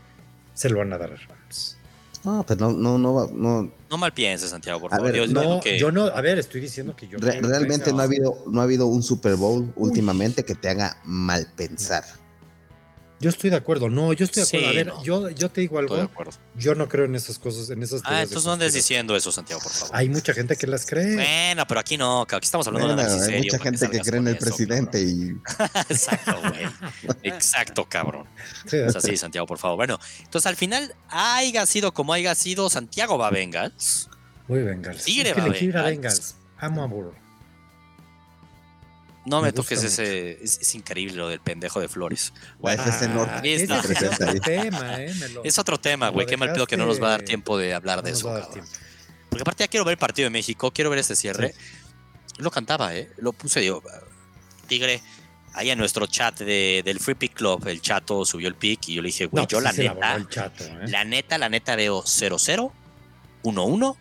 se lo van a dar a Rams. No, pues no, no, no, va- no. No mal pienses, Santiago, por A favor. ver, Yo No, digo que- yo no, a ver, estoy diciendo que yo. Re- realmente no ha habido, no ha habido un Super Bowl últimamente que te haga mal pensar. Yo estoy de acuerdo, no, yo estoy de acuerdo. Sí, a ver, no. yo, yo te digo Estoy de algo, acuerdo. yo no creo en esas cosas, en esas Ah, entonces no andes diciendo eso, Santiago, por favor. Hay mucha gente que las cree. Bueno, pero aquí no, aquí estamos hablando Bueno, de análisis hay serio. mucha gente que cree en el eso, presidente y. Exacto, güey. Exacto, cabrón. Sí, Es así, Santiago, por favor. Bueno, entonces al final, haya sido como haya sido, Santiago va a Bengals. Muy Bengals. Tigre es que va le quiero ir a Bengals. Bengals. Amo a Burrow. No me, Me toques ese. Es, es increíble lo del pendejo de Flores. la Bueno, está. es presenta otro tema, eh, lo- es otro tema, güey. Qué mal pedo que no nos va a dar tiempo de hablar no de eso, cabrón. Porque aparte ya quiero ver el partido de México, quiero ver este cierre. Lo cantaba, ¿eh? Lo puse, digo, Tigre, ahí en nuestro chat de, del Free Pick Club, el chato subió el pick y yo le dije, güey, No, yo pues la sí la neta, el chato, eh. la neta, la neta veo 0-0, 1-1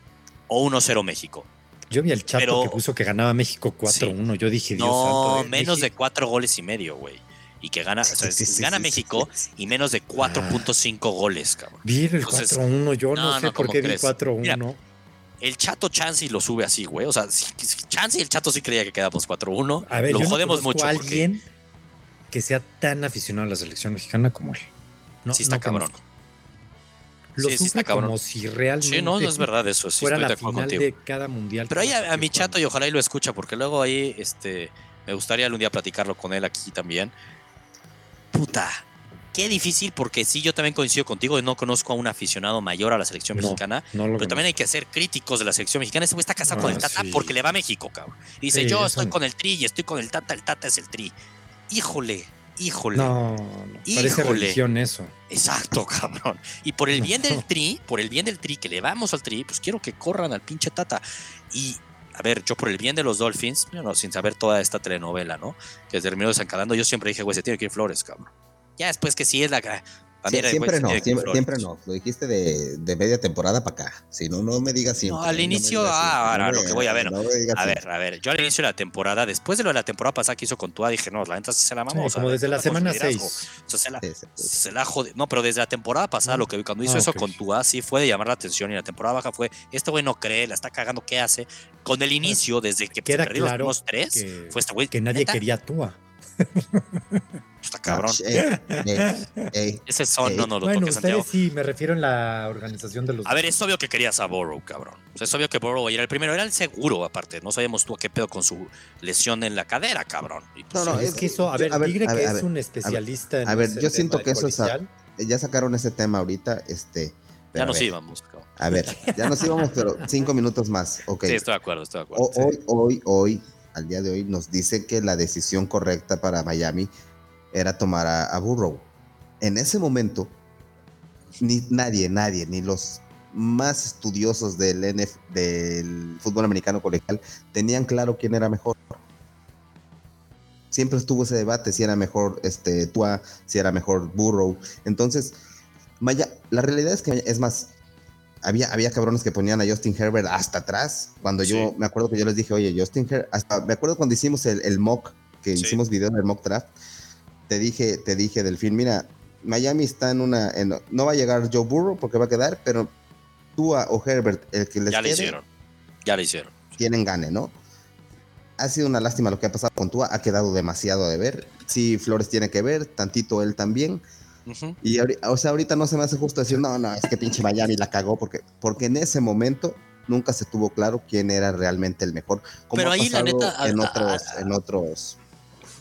o 1-0 México. Yo vi el chato pero- que puso que ganaba México 4-1. Yo dije, Dios No, santo. eh, menos de México- 4 goles y medio, güey. Y que gana, o sea, Sí, sí, gana sí, México sí, sí. y menos de 4.5 goles, cabrón. Vi el Entonces, 4-1. Yo no, no, sé no, por ¿cómo qué vi crees? 4-1. El chato Chansey lo sube así, güey. O sea, Chansey y el chato sí creía que quedamos 4-1. A ver, lo yo jodemos mucho. porque- alguien que sea tan aficionado a la selección mexicana como él. No, Sí está cabrón. conozco. Lo Sí, sí como si realmente Sí, no, no es verdad eso. Sí, fuera estoy de la acuerdo final contigo. de cada mundial. Pero ahí a, a mi chato y ojalá y lo escucha, porque luego ahí este, me gustaría un día platicarlo con él aquí también. Puta, qué difícil, porque sí, yo también coincido contigo, no conozco a un aficionado mayor a la selección No, mexicana, No pero también hay que ser críticos de la selección mexicana. Ese güey está casado con Ah, el Tata sí. porque le va a México, cabrón. Y dice, yo estoy con el Tri y estoy con el Tata, el Tata es el Tri. Híjole, híjole. No, no, parece Híjole. religión eso. Exacto, cabrón. Y por el bien del tri, por el bien del tri, que le vamos al tri, pues quiero que corran al pinche Tata. Y, a ver, yo por el bien de los Dolphins, bueno, sin saber toda esta telenovela, ¿no? Que terminó desencadando, yo siempre dije, güey, se tiene que ir Flores, cabrón. Ya después que sí es la... era, siempre se no, que siempre, no. Lo dijiste de, de media temporada para acá. Si no, no me digas siempre. No, al inicio, ah, ahora no lo que voy a ver. no A ver, a ver, yo al inicio de la temporada, después de lo de la temporada pasada que hizo con Tua, dije, no, la neta sí se la mamó. Sí, o sea, como desde la semana liderazgo. 6. O sea, se la, Sí, sí, sí. se la jode. No, pero desde la temporada pasada, lo que vi cuando hizo Ah, eso ok. con Tua, sí fue de llamar la atención. Y la temporada baja fue, este güey no cree, la está cagando, ¿qué hace? Con el inicio, desde que se Queda perdieron claro los tres, que, fue este güey. que nadie neta, quería a Tua. Está cabrón. Ah, ey, ey, ey. Ese son, no, no lo Bueno, toques, Santiago. ustedes sí, me refiero en la organización de los. A ver, es obvio que querías a Burrow, cabrón. O sea, es obvio que Burrow era el primero, era el seguro, aparte. No sabíamos tú a qué pedo con su lesión en la cadera, cabrón. Y pues, No, no, es es- que eso, a yo- ver, a ver, Tigre a ver, que a es un especialista en a ver, yo siento que eso es. Ya sacaron ese tema ahorita, este. ya nos ver, íbamos, cabrón. A ver, ya nos íbamos, pero cinco minutos más. Ok. Sí, estoy de acuerdo, estoy de acuerdo. O- hoy, hoy, hoy, al día de hoy, nos dice que la decisión correcta para Miami era tomar a, a Burrow. En ese momento, ni nadie, nadie, ni los más estudiosos del, NF, del fútbol americano colegial tenían claro quién era mejor. Siempre estuvo ese debate si era mejor este, Tua, si era mejor Burrow. Entonces, Maya, la realidad es que es más, había, había cabrones que ponían a Justin Herbert hasta atrás. Cuando yo me acuerdo que yo les dije, oye, Justin Herbert, hasta me acuerdo cuando hicimos el, el mock, que Sí. hicimos video del mock draft, te dije, te dije del film, mira, Miami está en una, en- no va a llegar Joe Burrow porque va a quedar, pero Tua o Herbert, el que les ya le hicieron. Ya le hicieron. tienen gane, ¿no? Ha sido una lástima lo que ha pasado con Tua, ha quedado demasiado de ver. Sí, Flores tiene que ver, tantito él también. Y o sea, ahorita no se me hace justo decir, no, no, es que pinche Miami la cagó, porque, porque en ese momento nunca se tuvo claro quién era realmente el mejor. Como Pero ha ahí, la neta, en a- otros, a- en otros.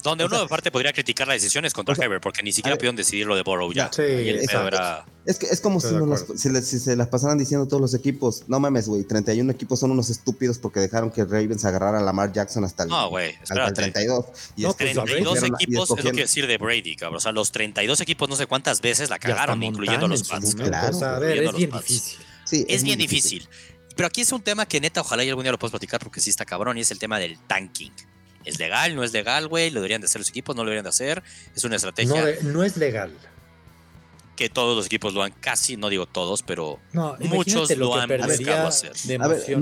Donde O uno sea- aparte podría criticar las decisiones contra o sea, Herbert, porque ni siquiera pudieron decidir lo de Burrow ya. Sí, era- Es que es como si, Estoy de nos las- acuerdo. si, les- si se las pasaran diciendo todos los equipos, no mames, güey, 31 equipos son unos estúpidos porque dejaron que Ravens agarrara a Lamar Jackson hasta el, No, güey, hasta el espérate. 32. Y No, es- pues, 32 escogieron la- y equipos es lo que decir de Brady, cabrón. O sea, los 32 equipos no sé cuántas veces la cagaron, incluyendo los Pats. claro, o sea, a ver, es los bien Pats. difícil. sí, Es muy bien difícil. Pero aquí es un tema que neta, ojalá y algún día lo puedas platicar porque sí está cabrón y es el tema del tanking. ¿Es legal? ¿No es legal, güey? ¿Lo deberían de hacer los equipos? ¿No lo deberían de hacer? Es una estrategia. No, no es legal. Que todos los equipos lo han, casi, no digo todos, pero muchos lo, han buscado hacer. A ver, este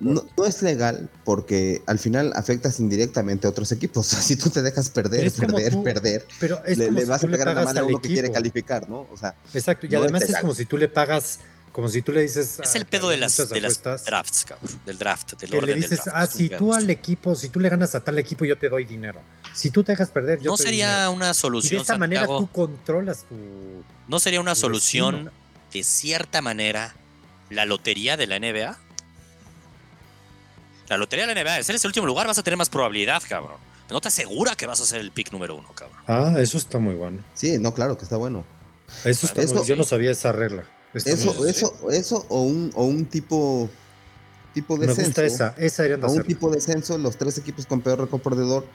no, no, es legal porque al final afectas indirectamente a otros equipos. si tú te dejas perder, perder, perder, pero le, vas a pegar a la mano a uno que quiere calificar, ¿no? O sea, Exacto, y además es como si tú le pagas como si tú le dices. Es el pedo de las, de las drafts, cabrón. Del draft, del orden le dices, ah, si tú al equipo, si tú le ganas a tal equipo, yo te doy dinero. Si tú te dejas perder, yo No sería una solución. de esa manera tú controlas tu. No sería una solución, de cierta manera, la lotería de la NBA. La lotería de la NBA, si eres el último lugar, vas a tener más probabilidad, cabrón. No te asegura que vas a ser el pick número uno, cabrón. Ah, eso está muy bueno. Sí, no, claro que está bueno. Eso, está eso Yo no sabía esa regla. Eso, eso, eso o un, o un tipo, tipo de Me gusta esa, esa O un tipo de censo, los tres equipos con peor récord perdedor.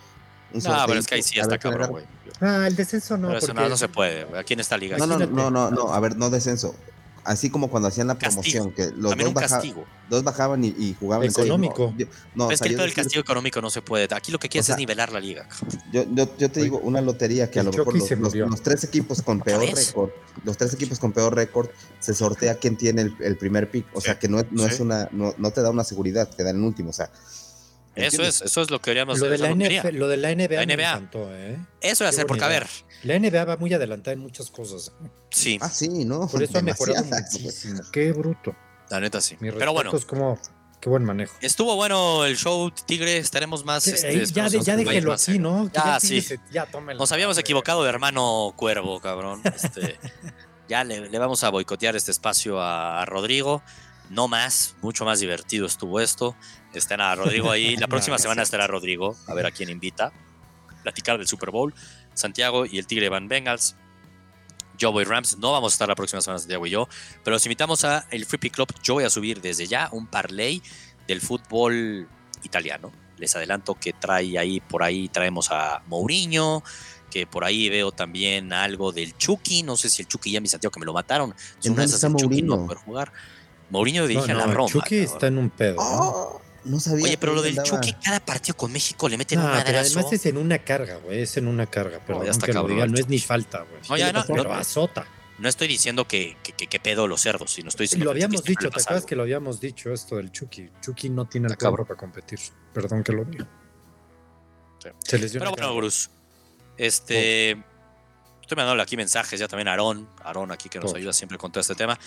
No, pero es que ahí sí está cabrón, güey. Ah, el descenso no. Pero eso no, no se puede, güey. Aquí en esta liga. No, no, no, no, no, a ver, no descenso así como cuando hacían la promoción, que los dos, dos, bajaban y, jugaban económico. no, es que el castigo económico no se puede. Aquí lo que quieres es nivelar la liga. Yo, yo, te digo, una lotería que a lo mejor los, tres equipos con peor récord, los tres equipos con peor récord, se sortea quién tiene el, primer pick. O sea que no, no es una, no, no, te da una seguridad, te da en el último. O sea, eso es, eso es lo que queríamos lo de la, lo de la NBA, Me encantó, ¿eh? Eso va a ser, porque a ver. La NBA va muy adelantada en muchas cosas. Sí. Ah, sí, ¿no? Por eso ha mejorado muchísimo. Qué bruto. La neta sí. Pero bueno. Es como, qué buen manejo. Estuvo bueno el show, Tigre. Estaremos más. Este, ya, ya déjelo así, ¿no? Ya, sí. ya, Nos habíamos equivocado de hermano cuervo, cabrón. Este, ya le, le, vamos a boicotear este espacio a, a Rodrigo no más, mucho más divertido estuvo esto. Está a Rodrigo ahí. La próxima semana estará Rodrigo, a ver a quién invita. Platicar del Super Bowl. Santiago y el Tigre Van Bengals. Yo voy Rams. No vamos a estar la próxima semana, Santiago y yo. Pero los invitamos a el Free Club. Yo voy a subir desde ya un parlay del fútbol italiano. Les adelanto que trae ahí, por ahí traemos a Mourinho, que por ahí veo también algo del Chucky. No sé si el Chucky ya mi Santiago que me lo mataron. Es una de Chucky no poder jugar. Mourinho dirige a la Roma. Chucky está en un pedo. Oh, ¿no? sabía Oye, pero lo del Chucky, cada partido con México le meten no, un pero además es en una carga, güey. Es en una carga. Pero no, ya está cabrón, no es ni falta, güey. No, ya no, pero azota. No estoy diciendo que, que, que, pedo los cerdos, sino estoy diciendo Lo habíamos dicho, ¿te acuerdas que lo habíamos dicho esto del Chucky? Chucky no tiene el cabro para competir. Perdón que lo diga. Sí. Se les dio Pero bueno, Bruce. Este. Estoy mandando aquí mensajes ya también a Aarón. Aarón aquí que nos ayuda siempre con todo este tema.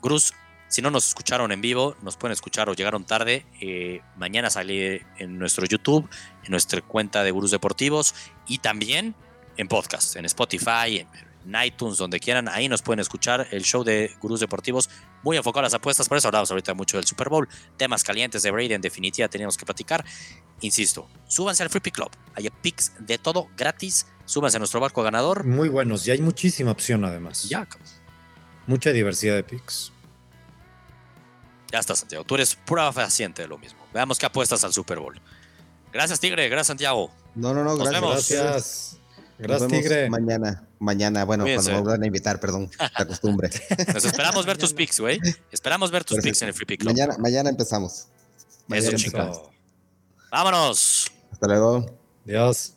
Gruz, si no nos escucharon en vivo, nos pueden escuchar o llegaron tarde. Eh, mañana sale en nuestro YouTube, en nuestra cuenta de Gurús Deportivos y también en podcast, en Spotify, en, iTunes, donde quieran. Ahí nos pueden escuchar el show de Gurús Deportivos, muy enfocado a las apuestas. Por eso hablamos ahorita mucho del Super Bowl. Temas calientes de Brady, en definitiva, teníamos que platicar. Insisto, súbanse al Free Pick Club. Hay picks de todo gratis. Súbanse a nuestro barco ganador. Muy buenos y hay muchísima opción además. Ya. Mucha diversidad de picks. Ya está, Santiago. Tú eres pura fehaciente de lo mismo. Veamos qué apuestas al Super Bowl. Gracias, Tigre. Gracias, Santiago. No, no, no. Nos gracias. Vemos. Gracias. Gracias, Tigre. Mañana, mañana, bueno, cuando me vuelvan a invitar, perdón, la costumbre. Nos esperamos ver tus picks, güey. Esperamos ver tus picks en el Free Pick Club. Mañana, mañana empezamos. Eso, chicos. Vámonos. Hasta luego. Adiós.